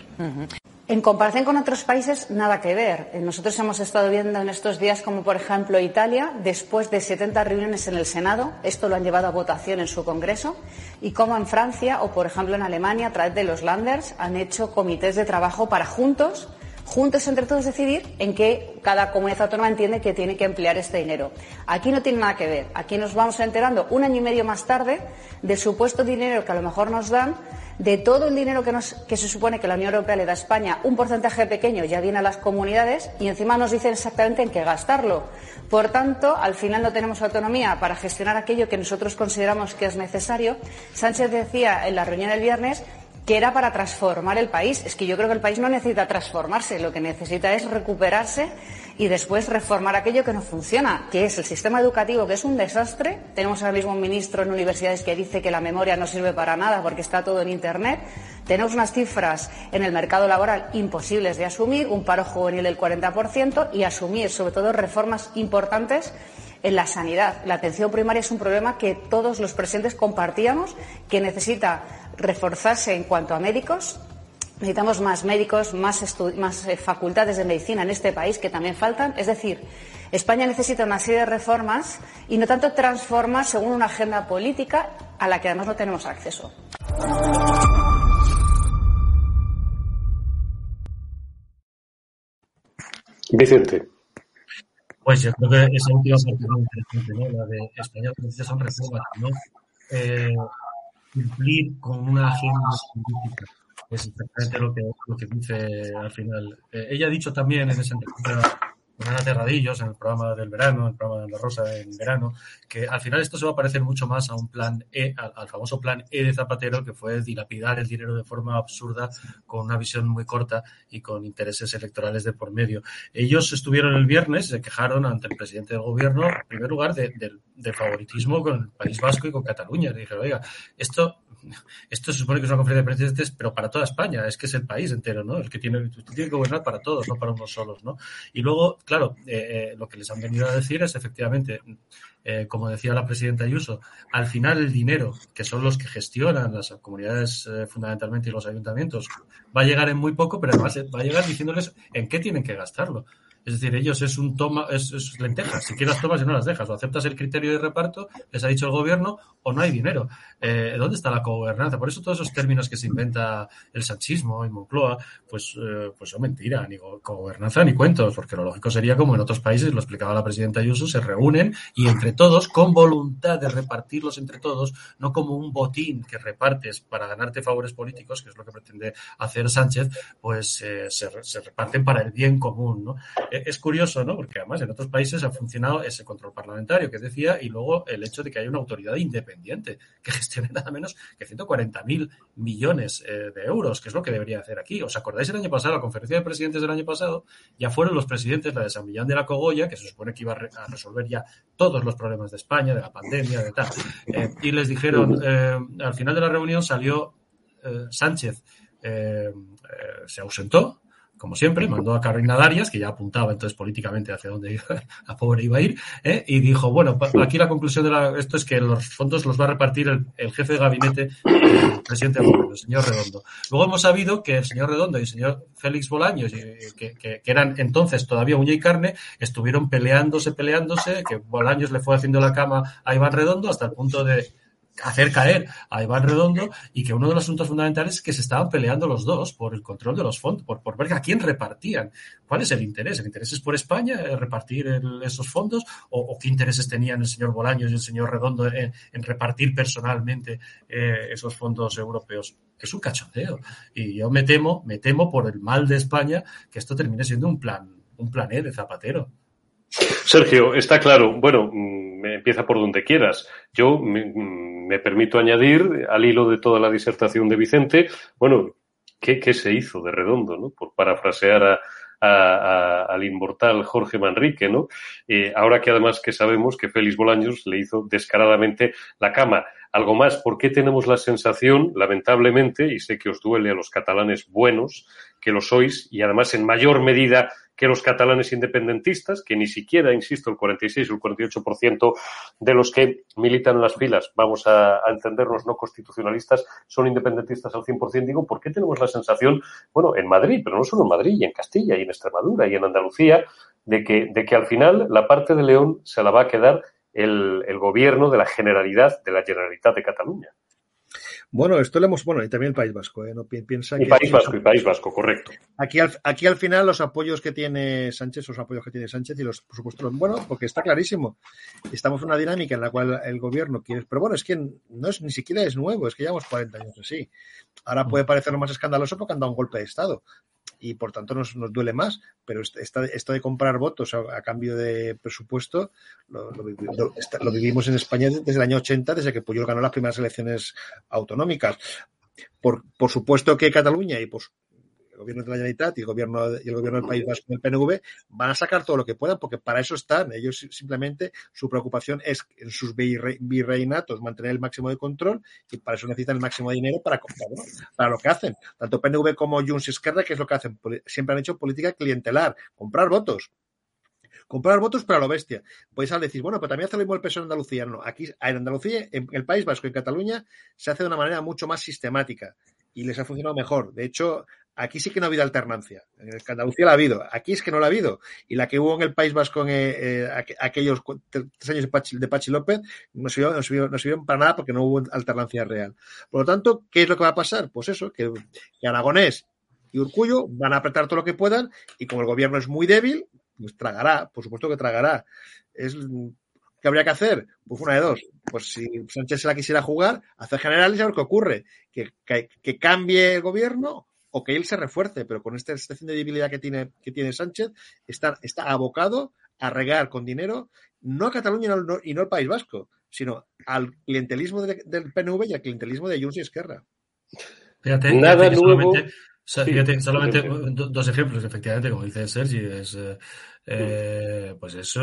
En comparación con otros países, nada que ver. Nosotros hemos estado viendo en estos días como, por ejemplo, Italia, después de 70 reuniones en el Senado, esto lo han llevado a votación en su Congreso, y como en Francia o, por ejemplo, en Alemania, a través de los Landers, han hecho comités de trabajo para juntos, juntos entre todos decidir en qué cada comunidad autónoma entiende que tiene que emplear este dinero. Aquí no tiene nada que ver. Aquí nos vamos enterando un año y medio más tarde del supuesto dinero que a lo mejor nos dan de todo el dinero que, nos, que, se supone que la Unión Europea le da a España, un porcentaje pequeño ya viene a las comunidades y encima nos dicen exactamente en qué gastarlo. Por tanto, al final no tenemos autonomía para gestionar aquello que nosotros consideramos que es necesario. Sánchez decía en la reunión del viernes que era para transformar el país. Es que yo creo que el país no necesita transformarse, lo que necesita es recuperarse y después reformar aquello que no funciona, que es el sistema educativo, que es un desastre. Tenemos ahora mismo un ministro en universidades que dice que la memoria no sirve para nada porque está todo en Internet. Tenemos unas cifras en el mercado laboral imposibles de asumir, un paro juvenil del 40% y asumir, sobre todo, reformas importantes en la sanidad. La atención primaria es un problema que todos los presentes compartíamos, que necesita reforzarse en cuanto a médicos, Necesitamos más médicos, más, más eh, facultades de medicina en este país que también faltan. Es decir, España necesita una serie de reformas y no tanto transforma según una agenda política a la que además no tenemos acceso. Vicente. Pues yo creo que esa última parte es muy interesante, ¿no? La de España lo que necesita son reformas, ¿no? Eh, cumplir con una agenda política. Es exactamente lo que, lo que dice al final. Eh, ella ha dicho también en esa entrevista con Ana Terradillos en el programa del verano, en el programa de La Rosa en verano, que al final esto se va a parecer mucho más a un plan E, al, famoso plan E de Zapatero, que fue dilapidar el dinero de forma absurda, con una visión muy corta y con intereses electorales de por medio. Ellos estuvieron el viernes, se quejaron ante el presidente del gobierno, en primer lugar, de- favoritismo con el País Vasco y con Cataluña. Dijeron, oiga, esto esto se supone que es una conferencia de presidentes, pero para toda España, es que es el país entero, ¿no? El que tiene, tiene que gobernar para todos, no para unos solos, ¿no? Y luego, claro, eh, eh, lo que les han venido a decir es efectivamente, eh, como decía la presidenta Ayuso, al final el dinero, que son los que gestionan las comunidades fundamentalmente y los ayuntamientos, va a llegar en muy poco, pero además va a llegar diciéndoles en qué tienen que gastarlo. Es decir, ellos es un toma, es, es lentejas. Si quieres tomas y no las dejas. O aceptas el criterio de reparto, les ha dicho el gobierno, o no hay dinero. Eh, ¿Dónde está la cogobernanza? Por eso todos esos términos que se inventa el sanchismo y Moncloa, pues, eh, pues son mentira. Ni go- cogobernanza ni cuentos, porque lo lógico sería como en otros países, lo explicaba la presidenta Ayuso, se reúnen y entre todos, con voluntad de repartirlos entre todos, no como un botín que repartes para ganarte favores políticos, que es lo que pretende hacer Sánchez, pues eh, se, se reparten para el bien común, ¿no? Es curioso, ¿no? Porque además en otros países ha funcionado ese control parlamentario que decía y luego el hecho de que haya una autoridad independiente que gestione nada menos que 140.000 millones eh, de euros, que es lo que debería hacer aquí. ¿Os acordáis el año pasado, la conferencia de presidentes del año pasado? Ya fueron los presidentes, la de San Millán de la Cogolla, que se supone que iba a, re- a resolver ya todos los problemas de España, de la pandemia, de tal. Eh, y les dijeron, eh, al final de la reunión salió Sánchez, se ausentó, como siempre, mandó a Carolina Darias, que ya apuntaba entonces políticamente hacia dónde la pobre iba a ir, ¿eh? y dijo, bueno, aquí la conclusión de la- esto es que los fondos los va a repartir el, el jefe de gabinete del presidente el señor Redondo. Luego hemos sabido que el señor Redondo y el señor Félix Bolaños, que, que- que eran entonces todavía uña y carne, estuvieron peleándose, peleándose, que Bolaños le fue haciendo la cama a Iván Redondo hasta el punto de hacer caer a Iván Redondo y que uno de los asuntos fundamentales es que se estaban peleando los dos por el control de los fondos, por, ver a quién repartían. ¿Cuál es el interés? ¿El interés es por España, eh, repartir esos fondos? ¿O, qué intereses tenían el señor Bolaños y el señor Redondo en, en repartir personalmente eh, esos fondos europeos? Es un cachondeo. Y yo me temo, me temo por el mal de España que esto termine siendo un plan, un plan E de Zapatero. Sergio, está claro. Bueno, mm, empieza por donde quieras. Yo me, mm, me permito añadir, al hilo de toda la disertación de Vicente, bueno, ¿qué, qué se hizo de redondo, ¿no? Por parafrasear a- al inmortal Jorge Manrique, ¿no? Eh, ahora que además que sabemos que Félix Bolaños le hizo descaradamente la cama. Algo más, ¿por qué tenemos la sensación, lamentablemente, y sé que os duele a los catalanes buenos, que lo sois, y además en mayor medida que los catalanes independentistas, que ni siquiera, insisto, el 46 o el 48% de los que militan en las filas, vamos a, a entendernos no constitucionalistas, son independentistas al 100%. Digo, ¿por qué tenemos la sensación, bueno, en Madrid, pero no solo en Madrid, y en Castilla, y en Extremadura, y en Andalucía, de que, de que al final la parte de León se la va a quedar el, el gobierno de la Generalidad, de la Generalitat de Cataluña? Bueno, esto lo hemos, bueno, y también el País Vasco, ¿eh? No pi- piensa Y que País Vasco, y País Vasco, correcto. Aquí al, aquí al final los apoyos que tiene Sánchez, los apoyos que tiene Sánchez y los, por supuesto, los, bueno, porque está clarísimo. Estamos en una dinámica en la cual el gobierno quiere, pero bueno, es que no es ni siquiera es nuevo, es que llevamos 40 años así. Ahora puede parecer más escandaloso porque han dado un golpe de Estado y por tanto nos, nos duele más, pero esta- esto de comprar votos a, a cambio de presupuesto lo, lo vivi- lo- está- lo vivimos en España desde el año 80, desde que Puyol ganó las primeras elecciones autonómicas. Por, por supuesto que Cataluña y por gobierno de la Generalitat y el gobierno, del País Vasco y el PNV van a sacar todo lo que puedan porque para eso están. Ellos simplemente su preocupación es en sus virre- virreinatos mantener el máximo de control y para eso necesitan el máximo de dinero para comprar, ¿no? para lo que hacen. Tanto PNV como Junts y Esquerra, que es lo que hacen, siempre han hecho política clientelar, comprar votos. Comprar votos para lo bestia. Podéis al decir, bueno, pero también hace lo mismo el PSOE en Andalucía. No, aquí en Andalucía, en el País Vasco y en Cataluña, se hace de una manera mucho más sistemática y les ha funcionado mejor. De hecho, aquí sí que no ha habido alternancia. En Andalucía la ha habido. Aquí es que no la ha habido. Y la que hubo en el País Vasco en eh, eh, aqu- aquellos tres años de Pachi, de Pachi López no sirvieron, no, sirvieron, no sirvieron para nada porque no hubo alternancia real. Por lo tanto, ¿qué es lo que va a pasar? Pues eso, que, que Aragonés y Urcullo van a apretar todo lo que puedan y como el gobierno es muy débil, pues tragará, por supuesto que tragará. Es, ¿Qué habría que hacer? Pues una de dos. Pues si Sánchez se la quisiera jugar, hacer generales y a ver qué ocurre. Que, que, que cambie el gobierno o que él se refuerce, pero con esta excepción de debilidad que tiene, que tiene Sánchez, está, está abocado a regar con dinero, no a Cataluña y no, y no al País Vasco, sino al clientelismo de, del PNV y al clientelismo de Junts y Esquerra. Fíjate, Nada fíjate que nuevo. solamente, so- Sí, fíjate, solamente dos ejemplos, efectivamente, como dice Sergi, es eh, eh, pues eso,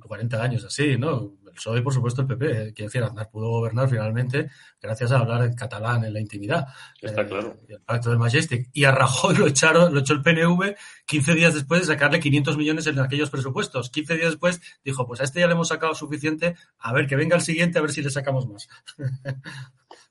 40 años así, ¿no? El PSOE, por supuesto, el PP, eh, quiero decir, Aznar pudo gobernar finalmente gracias a hablar en catalán en la intimidad. Está Eh, claro. y el pacto del Majestic. Y a Rajoy lo echaron, lo echó el PNV 15 días después de sacarle 500 millones en aquellos presupuestos. 15 días después dijo, pues a este ya le hemos sacado suficiente, a ver, que venga el siguiente, a ver si le sacamos más.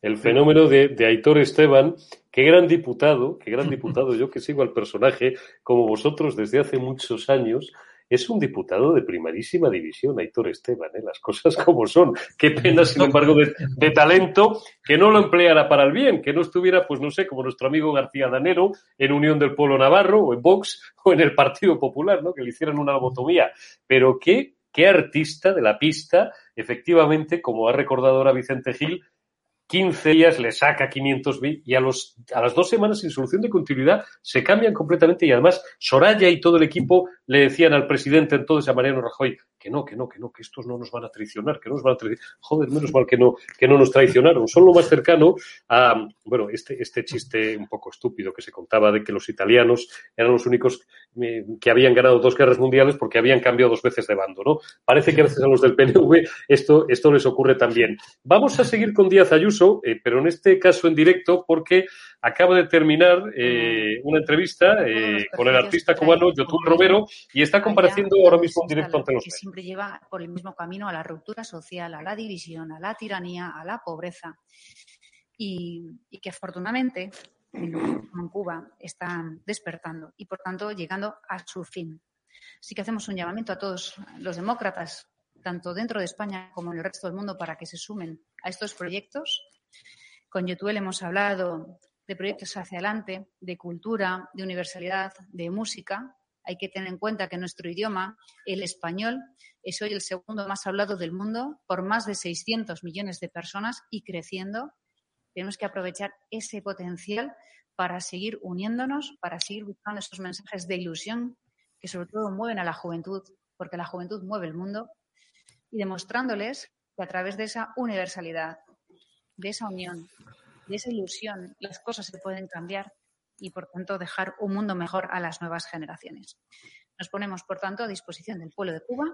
El fenómeno de, de Aitor Esteban, qué gran diputado, qué gran diputado, yo que sigo al personaje, como vosotros desde hace muchos años, es un diputado de primerísima división, Aitor Esteban, ¿eh? las cosas como son. Qué pena, sin embargo, de, de talento que no lo empleara para el bien, que no estuviera, pues no sé, como nuestro amigo García Danero, en Unión del Pueblo Navarro, o en Vox, o en el Partido Popular, ¿no? que le hicieran una lobotomía. Pero qué, qué artista de la pista, efectivamente, como ha recordado ahora Vicente Gil, 15 días le saca 500 mil y a, los, a las dos semanas sin solución de continuidad se cambian completamente y además Soraya y todo el equipo le decían al presidente entonces a Mariano Rajoy que no, que no, que no, que estos no nos van a traicionar, que no nos van a traicionar. Joder, menos mal que no, que no nos traicionaron. Son lo más cercano a, bueno, este, este chiste un poco estúpido que se contaba de que los italianos eran los únicos eh, que habían ganado dos guerras mundiales porque habían cambiado dos veces de bando, ¿no? Parece que gracias a los del PNV esto, esto les ocurre también. Vamos a seguir con Díaz Ayuso, eh, pero en este caso en directo porque acaba de terminar eh, una entrevista eh, con el artista cubano Yotul Romero y está compareciendo ahora mismo en directo ante los que siempre lleva por el mismo camino a la ruptura social, a la división, a la tiranía, a la pobreza. Y, y que afortunadamente en, en Cuba están despertando y por tanto llegando a su fin. Así que hacemos un llamamiento a todos los demócratas, tanto dentro de España como en el resto del mundo, para que se sumen a estos proyectos. Con Yotuel hemos hablado de proyectos hacia adelante, de cultura, de universalidad, de música. Hay que tener en cuenta que nuestro idioma, el español, es hoy el segundo más hablado del mundo por más de 600 millones de personas y creciendo. Tenemos que aprovechar ese potencial para seguir uniéndonos, para seguir buscando esos mensajes de ilusión que sobre todo mueven a la juventud, porque la juventud mueve el mundo, y demostrándoles que a través de esa universalidad, de esa unión, de esa ilusión, las cosas se pueden cambiar y, por tanto, dejar un mundo mejor a las nuevas generaciones. Nos ponemos, por tanto, a disposición del pueblo de Cuba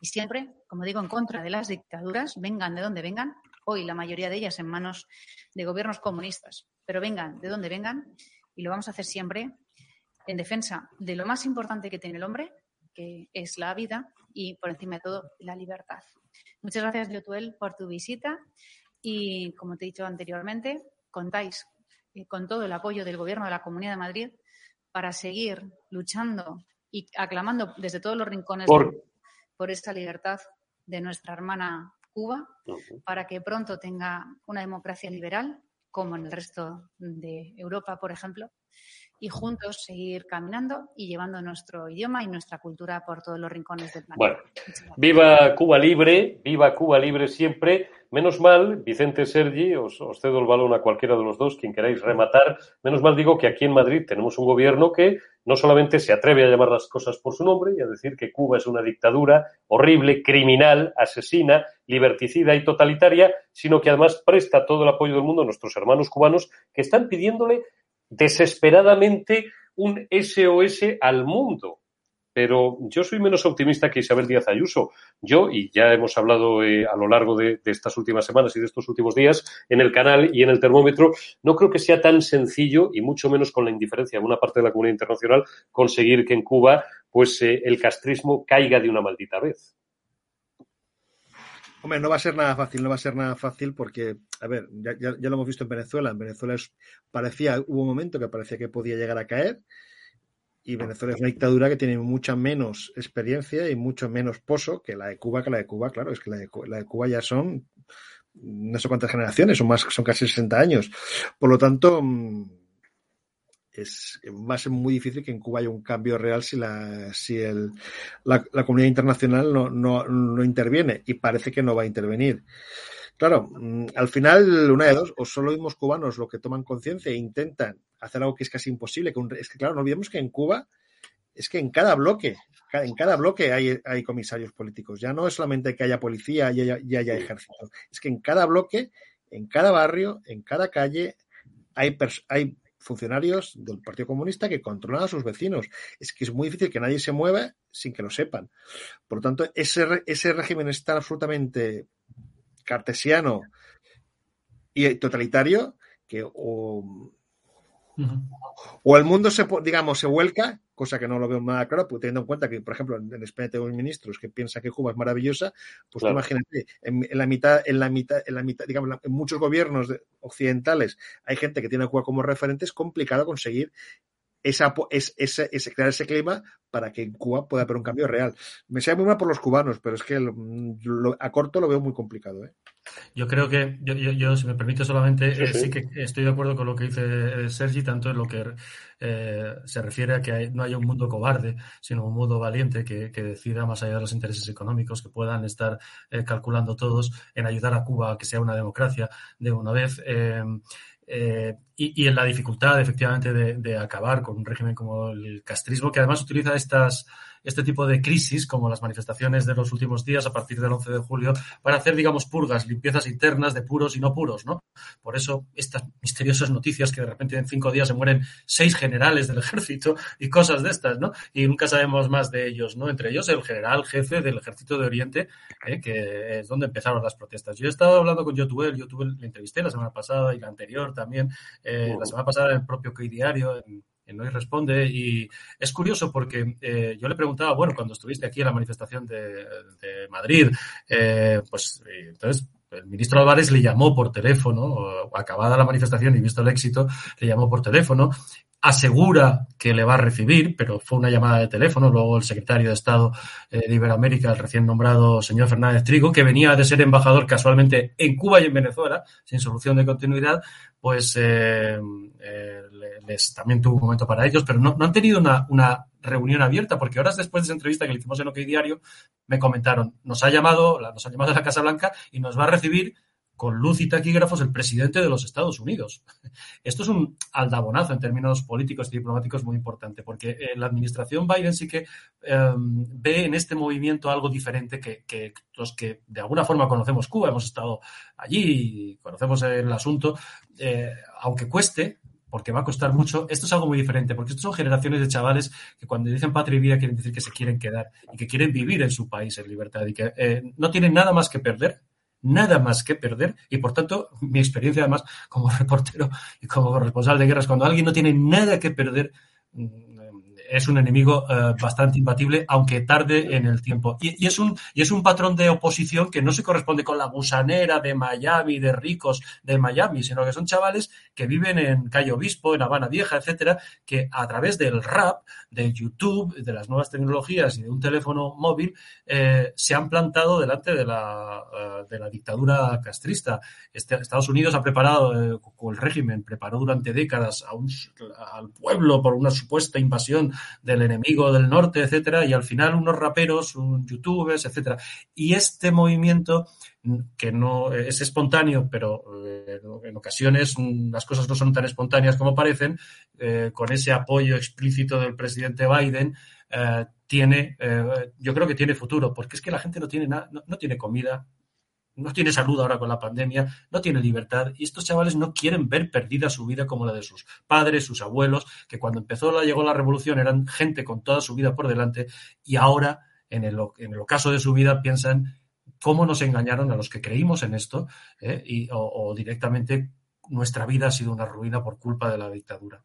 y siempre, como digo, en contra de las dictaduras, vengan de donde vengan, hoy la mayoría de ellas en manos de gobiernos comunistas, pero vengan de donde vengan y lo vamos a hacer siempre en defensa de lo más importante que tiene el hombre, que es la vida y, por encima de todo, la libertad. Muchas gracias, Yotuel, por tu visita y, como te he dicho anteriormente, contáis eh, con todo el apoyo del Gobierno de la Comunidad de Madrid para seguir luchando y aclamando desde todos los rincones Por- por esta libertad de nuestra hermana Cuba, para que pronto tenga una democracia liberal, como en el resto de Europa, por ejemplo, y juntos seguir caminando y llevando nuestro idioma y nuestra cultura por todos los rincones del planeta. Bueno. Viva Cuba Libre, viva Cuba Libre siempre. Menos mal, Vicente Sergi, os, os cedo el balón a cualquiera de los dos, quien queráis rematar. Menos mal digo que aquí en Madrid tenemos un gobierno que no solamente se atreve a llamar las cosas por su nombre y a decir que Cuba es una dictadura horrible, criminal, asesina, liberticida y totalitaria, sino que además presta todo el apoyo del mundo a nuestros hermanos cubanos que están pidiéndole desesperadamente un SOS al mundo pero yo soy menos optimista que Isabel Díaz Ayuso. Yo, y ya hemos hablado eh, a lo largo de, estas últimas semanas y de estos últimos días en el canal y en el termómetro, no creo que sea tan sencillo, y mucho menos con la indiferencia de una parte de la comunidad internacional, conseguir que en Cuba pues eh, el castrismo caiga de una maldita vez. Hombre, no va a ser nada fácil, no va a ser nada fácil porque, a ver, ya, ya, lo hemos visto en Venezuela. En Venezuela parecía, hubo un momento que parecía que podía llegar a caer y Venezuela es una dictadura que tiene mucha menos experiencia y mucho menos pozo que la de Cuba, que la de Cuba, claro, es que la de, la de Cuba ya son no sé cuántas generaciones, son más, son casi 60 años. Por lo tanto, es, va a ser muy difícil que en Cuba haya un cambio real si la, si el, la, la comunidad internacional no, no, no interviene y parece que no va a intervenir. Claro, mm, al final, una de dos, o solo vimos cubanos lo que toman conciencia e intentan hacer algo que es casi imposible. Que un, es que, claro, no olvidemos que en Cuba es que en cada bloque, en cada bloque hay, hay comisarios políticos. Ya no es solamente que haya policía y haya, y haya ejército. Es que en cada bloque, en cada barrio, en cada calle, hay, hay funcionarios del Partido Comunista que controlan a sus vecinos. Es que es muy difícil que nadie se mueva sin que lo sepan. Por lo tanto, ese, ese régimen está absolutamente cartesiano y totalitario que o el mundo se, digamos, se vuelca, cosa que no lo veo nada claro, teniendo en cuenta que, por ejemplo, en España tengo ministros que piensan que Cuba es maravillosa, pues claro. imagínate, en, en, la mitad, en la mitad, en la mitad, digamos, en muchos gobiernos occidentales hay gente que tiene a Cuba como referente, es complicado conseguir esa, es, ese, ese, crear ese clima para que en Cuba pueda haber un cambio real. Me sea muy mal por los cubanos, pero es que lo, lo, a corto lo veo muy complicado. ¿eh? Yo creo que, yo, yo, yo, si me permite solamente, sí, eh, sí. sí, que estoy de acuerdo con lo que dice Sergi, tanto en lo que eh, se refiere a que hay, no haya un mundo cobarde, sino un mundo valiente que, que, decida más allá de los intereses económicos, que puedan estar eh, calculando todos en ayudar a Cuba a que sea una democracia de una vez. Eh, y, y, en la dificultad, efectivamente, de, de, acabar con un régimen como el castrismo, que además utiliza estas, este tipo de crisis, como las manifestaciones de los últimos días a partir del 11 de julio, para hacer, digamos, purgas, limpiezas internas de puros y no puros, ¿no? Por eso, estas misteriosas noticias que de repente en cinco días se mueren seis generales del ejército y cosas de estas, ¿no? Y nunca sabemos más de ellos, ¿no? Entre ellos el general jefe del ejército de Oriente, ¿eh? que es donde empezaron las protestas. Yo he estado hablando con Yotuel, Yotuel le entrevisté la semana pasada y la anterior también, eh, la semana pasada en el propio Key Diario, en, no responde. Y es curioso porque eh, yo le preguntaba, bueno, cuando estuviste aquí en la manifestación de, Madrid, eh, pues entonces el ministro Álvarez le llamó por teléfono, acabada la manifestación y visto el éxito, le llamó por teléfono asegura que le va a recibir, pero fue una llamada de teléfono. Luego el secretario de Estado eh, de Iberoamérica, el recién nombrado señor Fernández Trigo, que venía de ser embajador casualmente en Cuba y en Venezuela, sin solución de continuidad, pues eh, eh, les, también tuvo un momento para ellos, pero no, no han tenido una, una, reunión abierta, porque horas después de esa entrevista que le hicimos en OK Diario, me comentaron, nos ha llamado, nos ha llamado de la Casa Blanca y nos va a recibir con luz y taquígrafos el presidente de los Estados Unidos. Esto es un aldabonazo en términos políticos y diplomáticos muy importante, porque eh, la administración Biden sí que eh, ve en este movimiento algo diferente que, que, los que de alguna forma conocemos Cuba, hemos estado allí y conocemos el asunto, eh, aunque cueste, porque va a costar mucho. Esto es algo muy diferente, porque estos son generaciones de chavales que cuando dicen patria y vida quieren decir que se quieren quedar y que quieren vivir en su país en libertad y que eh, no tienen nada más que perder nada más que perder y por tanto mi experiencia además como reportero y como responsable de guerras cuando alguien no tiene nada que perder es un enemigo uh, bastante imbatible, aunque tarde en el tiempo. Y, y, es un, y es un patrón de oposición que no se corresponde con la gusanera de Miami, de ricos de Miami, sino que son chavales que viven en Calle Obispo, en Habana Vieja, etcétera, que a través del rap, de YouTube, de las nuevas tecnologías y de un teléfono móvil, eh, se han plantado delante de la, uh, de la dictadura castrista. Este, Estados Unidos ha preparado, eh, el régimen preparó durante décadas a un, al pueblo por una supuesta invasión del enemigo del norte, etcétera, y al final unos raperos, un youtubers, etcétera. Y este movimiento que no es espontáneo, pero eh, en ocasiones las cosas no son tan espontáneas como parecen, eh, con ese apoyo explícito del presidente Biden, eh, tiene, eh, yo creo que tiene futuro, porque es que la gente no tiene nada, no tiene comida, no tiene salud ahora con la pandemia, no tiene libertad y estos chavales no quieren ver perdida su vida como la de sus padres, sus abuelos, que cuando empezó la, llegó la revolución eran gente con toda su vida por delante y ahora en el, en el ocaso de su vida piensan cómo nos engañaron a los que creímos en esto eh, y, o, o directamente nuestra vida ha sido una ruina por culpa de la dictadura.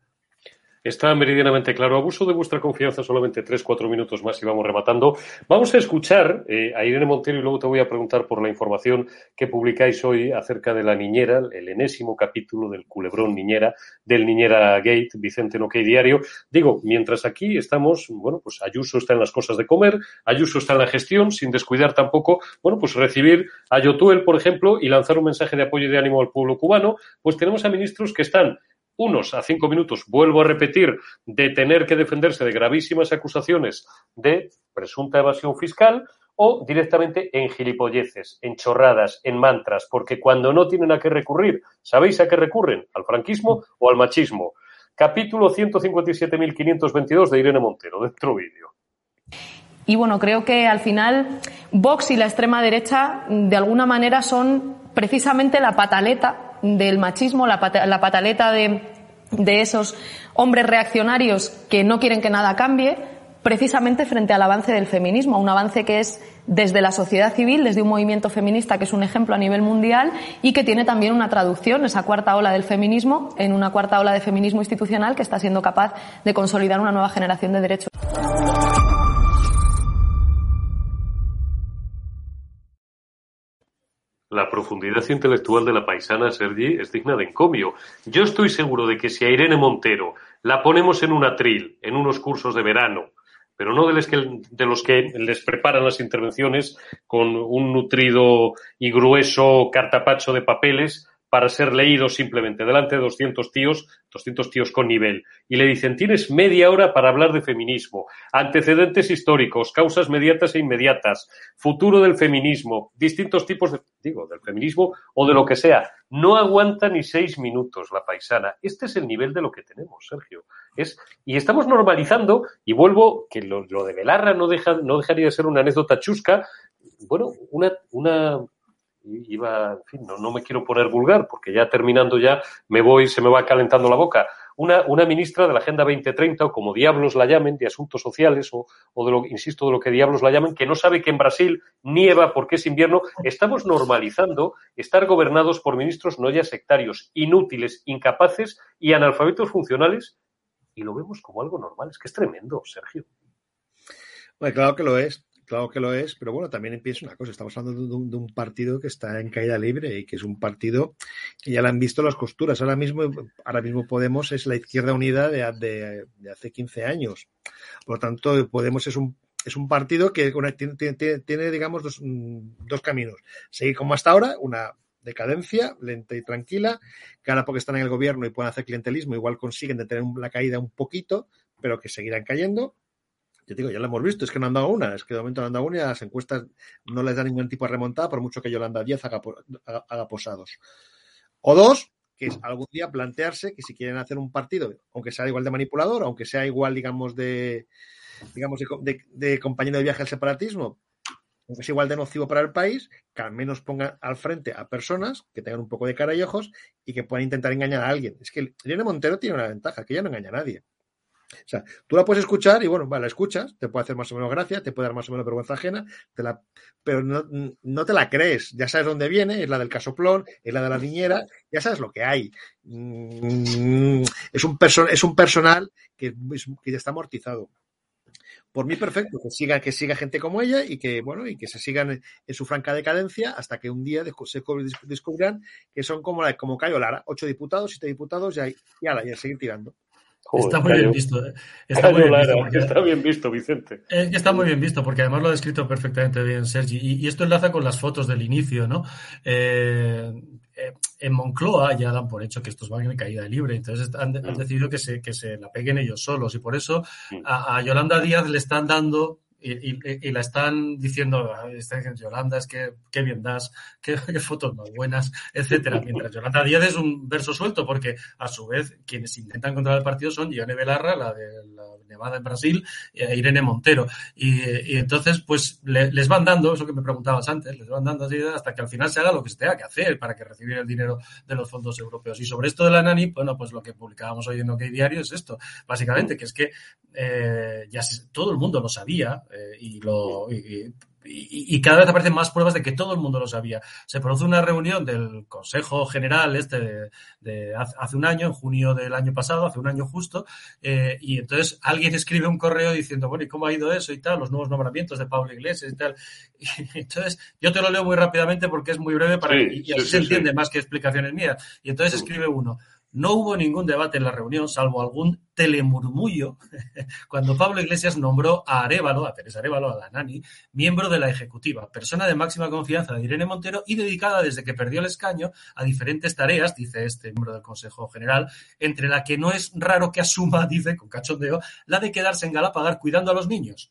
Está meridianamente claro. Abuso de vuestra confianza, solamente tres, cuatro minutos más y vamos rematando. Vamos a escuchar eh, a Irene Montero y luego te voy a preguntar por la información que publicáis hoy acerca de la niñera, el enésimo capítulo del culebrón niñera, del Niñera Gate, Vicente Noquey Diario. Digo, mientras aquí estamos, bueno, pues Ayuso está en las cosas de comer, Ayuso está en la gestión, sin descuidar tampoco, bueno, pues recibir a Yotuel, por ejemplo, y lanzar un mensaje de apoyo y de ánimo al pueblo cubano, pues tenemos a ministros que están unos a cinco minutos, vuelvo a repetir, de tener que defenderse de gravísimas acusaciones de presunta evasión fiscal, o directamente en gilipolleces, en chorradas, en mantras, porque cuando no tienen a qué recurrir, ¿sabéis a qué recurren? ¿Al franquismo o al machismo? Capítulo 157.522 de Irene Montero, dentro vídeo. Y bueno, creo que al final Vox y la extrema derecha de alguna manera son precisamente la pataleta del machismo, la, la pataleta de, de esos hombres reaccionarios que no quieren que nada cambie, precisamente frente al avance del feminismo, un avance que es desde la sociedad civil, desde un movimiento feminista que es un ejemplo a nivel mundial y que tiene también una traducción, esa cuarta ola del feminismo, en una cuarta ola de feminismo institucional que está siendo capaz de consolidar una nueva generación de derechos. La profundidad intelectual de la paisana Sergi es digna de encomio. Yo estoy seguro de que si a Irene Montero la ponemos en un atril, en unos cursos de verano, pero no de los, que, de los que les preparan las intervenciones con un nutrido y grueso cartapacho de papeles para ser leídos simplemente delante de 200 tíos, 200 tíos con nivel. Y le dicen, tienes media hora para hablar de feminismo, antecedentes históricos, causas mediatas e inmediatas, futuro del feminismo, distintos tipos de, digo, del feminismo o de lo que sea. No aguanta ni seis minutos la paisana. Este es el nivel de lo que tenemos, Sergio. Es, y estamos normalizando, y vuelvo, que lo, lo de Belarra no, deja, no dejaría de ser una anécdota chusca, bueno, una, una iba, en fin, no, no, me quiero poner vulgar porque ya terminando ya me voy, se me va calentando la boca. Una, una ministra de la Agenda 2030 o como diablos la llamen, de asuntos sociales o, o, de lo, insisto, de lo que diablos la llamen, que no sabe que en Brasil nieva porque es invierno. Estamos normalizando estar gobernados por ministros no ya sectarios, inútiles, incapaces y analfabetos funcionales y lo vemos como algo normal. Es que es tremendo, Sergio. Claro que lo es. Claro que lo es, pero bueno, también empieza una cosa. Estamos hablando de un, partido que está en caída libre y que es un partido que ya le han visto las costuras. Ahora mismo, ahora mismo Podemos es la izquierda unida de, hace 15 años. Por lo tanto, Podemos es un, es un partido que tiene, digamos, dos, dos, caminos. Seguir como hasta ahora, una decadencia lenta y tranquila, que ahora porque están en el gobierno y pueden hacer clientelismo, igual consiguen detener la caída un poquito, pero que seguirán cayendo yo digo, ya lo hemos visto, es que no han dado una, es que de momento no han dado una y las encuestas no les da ningún tipo de remontada, por mucho que Yolanda 10 haga, haga, haga, posados. O dos, que es algún día plantearse que si quieren hacer un partido, aunque sea igual de manipulador, aunque sea igual, digamos, de digamos, de, de, de compañero de viaje al separatismo, aunque sea igual de nocivo para el país, que al menos pongan al frente a personas que tengan un poco de cara y ojos y que puedan intentar engañar a alguien. Es que Irene Montero tiene una ventaja, que ella no engaña a nadie. O sea, tú la puedes escuchar y bueno, la escuchas, te puede hacer más o menos gracia, te puede dar más o menos vergüenza ajena, te la, pero no, no, te la crees, ya sabes dónde viene, es la del casoplón, es la de la niñera, ya sabes lo que hay. Mm, Es un, perso es un personal que, que ya está amortizado. Por mí perfecto, que siga, que siga gente como ella y que, bueno, y que se sigan en, su franca decadencia hasta que un día se descubran que son como, la, como Cayo Lara, ocho diputados, siete diputados y, y, ala, y a seguir tirando. Joder, está muy bien visto. ¿eh? Está muy bien visto, porque, está bien visto, Vicente. Es que está muy bien visto, porque además lo ha descrito perfectamente bien Sergi. Y, y esto enlaza con las fotos del inicio, ¿no? Eh, eh, en Moncloa ya dan por hecho que estos van en caída libre, entonces han, han decidido que se, que se la peguen ellos solos. Y por eso a, a Yolanda Díaz le están dando y, y, y, la están diciendo, Yolanda, es que qué bien das, qué, qué, fotos más buenas, etcétera. Mientras Yolanda Díaz es un verso suelto, porque a su vez quienes intentan controlar el partido son Ione Belarra, la de la Nevada en Brasil, e Irene Montero. Y, y entonces, pues le, les van dando, eso que me preguntabas antes, les van dando así hasta que al final se haga lo que se tenga que hacer para que recibir el dinero de los fondos europeos. Y sobre esto de la NANI, bueno, pues lo que publicábamos hoy en OK Diario es esto, básicamente, que es que eh, ya se, todo el mundo lo sabía eh, y, lo, y, y, y, cada vez aparecen más pruebas de que todo el mundo lo sabía. Se produce una reunión del Consejo General este de, de hace un año, en junio del año pasado, hace un año justo, eh, y entonces alguien escribe un correo diciendo, bueno, ¿y cómo ha ido eso y tal? Los nuevos nombramientos de Pablo Iglesias y tal. Y entonces yo te lo leo muy rápidamente porque es muy breve para sí, y, así sí, se sí, entiende más que explicaciones mías. Y entonces escribe uno, No hubo ningún debate en la reunión, salvo algún telemurmullo, cuando Pablo Iglesias nombró a Arevalo, a Teresa Arevalo, a la Nani, miembro de la Ejecutiva, persona de máxima confianza de Irene Montero y dedicada desde que perdió el escaño a diferentes tareas, dice este miembro del Consejo General, entre la que no es raro que asuma, dice con cachondeo, la de quedarse en Galapagar cuidando a los niños.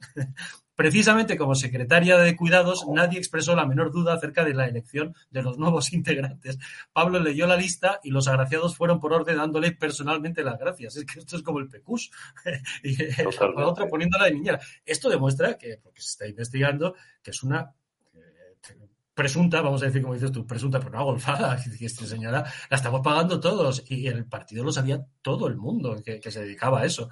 Precisamente como secretaria de Cuidados, nadie expresó la menor duda acerca de la elección de los nuevos integrantes. Pablo leyó la lista y los agraciados fueron por orden dándole personalmente las gracias. Es que esto es como el PECUS. y la otra poniéndola de niñera. Esto demuestra que, porque se está investigando, que es una eh, presunta, vamos a decir como dices tú, presunta, pero no golfada, que esta señora la estamos pagando todos y el partido lo sabía todo el mundo que, que se dedicaba a eso.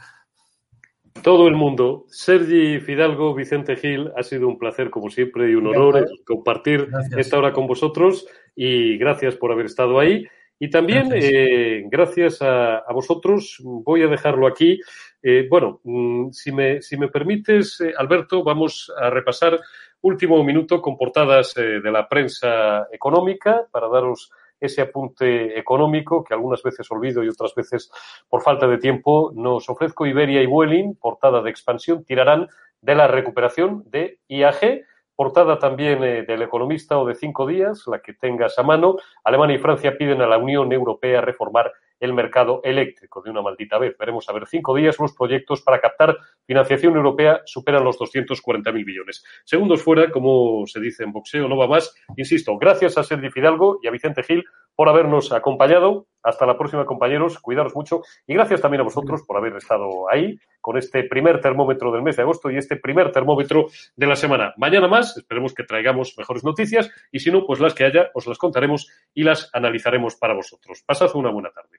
Todo el mundo. Sergi Fidalgo, Vicente Gil, ha sido un placer como siempre y un honor compartir gracias. esta hora con vosotros y gracias por haber estado ahí. Y también, gracias, eh, gracias a, a, vosotros, voy a dejarlo aquí. Eh, bueno, mm, si me, si me permites, eh, Alberto, vamos a repasar último minuto con portadas eh, de la prensa económica para daros ese apunte económico que algunas veces olvido y otras veces por falta de tiempo nos ofrezco Iberia y Vueling, portada de expansión, tirarán de la recuperación de IAG, portada también eh, del Economista o de cinco días, la que tengas a mano. Alemania y Francia piden a la Unión Europea reformar el mercado eléctrico de una maldita vez. Veremos a ver cinco días los proyectos para captar financiación europea superan los 240.000 millones. Segundos fuera, como se dice en boxeo, no va más. Insisto, gracias a Sergi Fidalgo y a Vicente Gil por habernos acompañado. Hasta la próxima, compañeros. Cuidaros mucho. Y gracias también a vosotros por haber estado ahí con este primer termómetro del mes de agosto y este primer termómetro de la semana. Mañana más, esperemos que traigamos mejores noticias y si no, pues las que haya, os las contaremos y las analizaremos para vosotros. Pasad una buena tarde.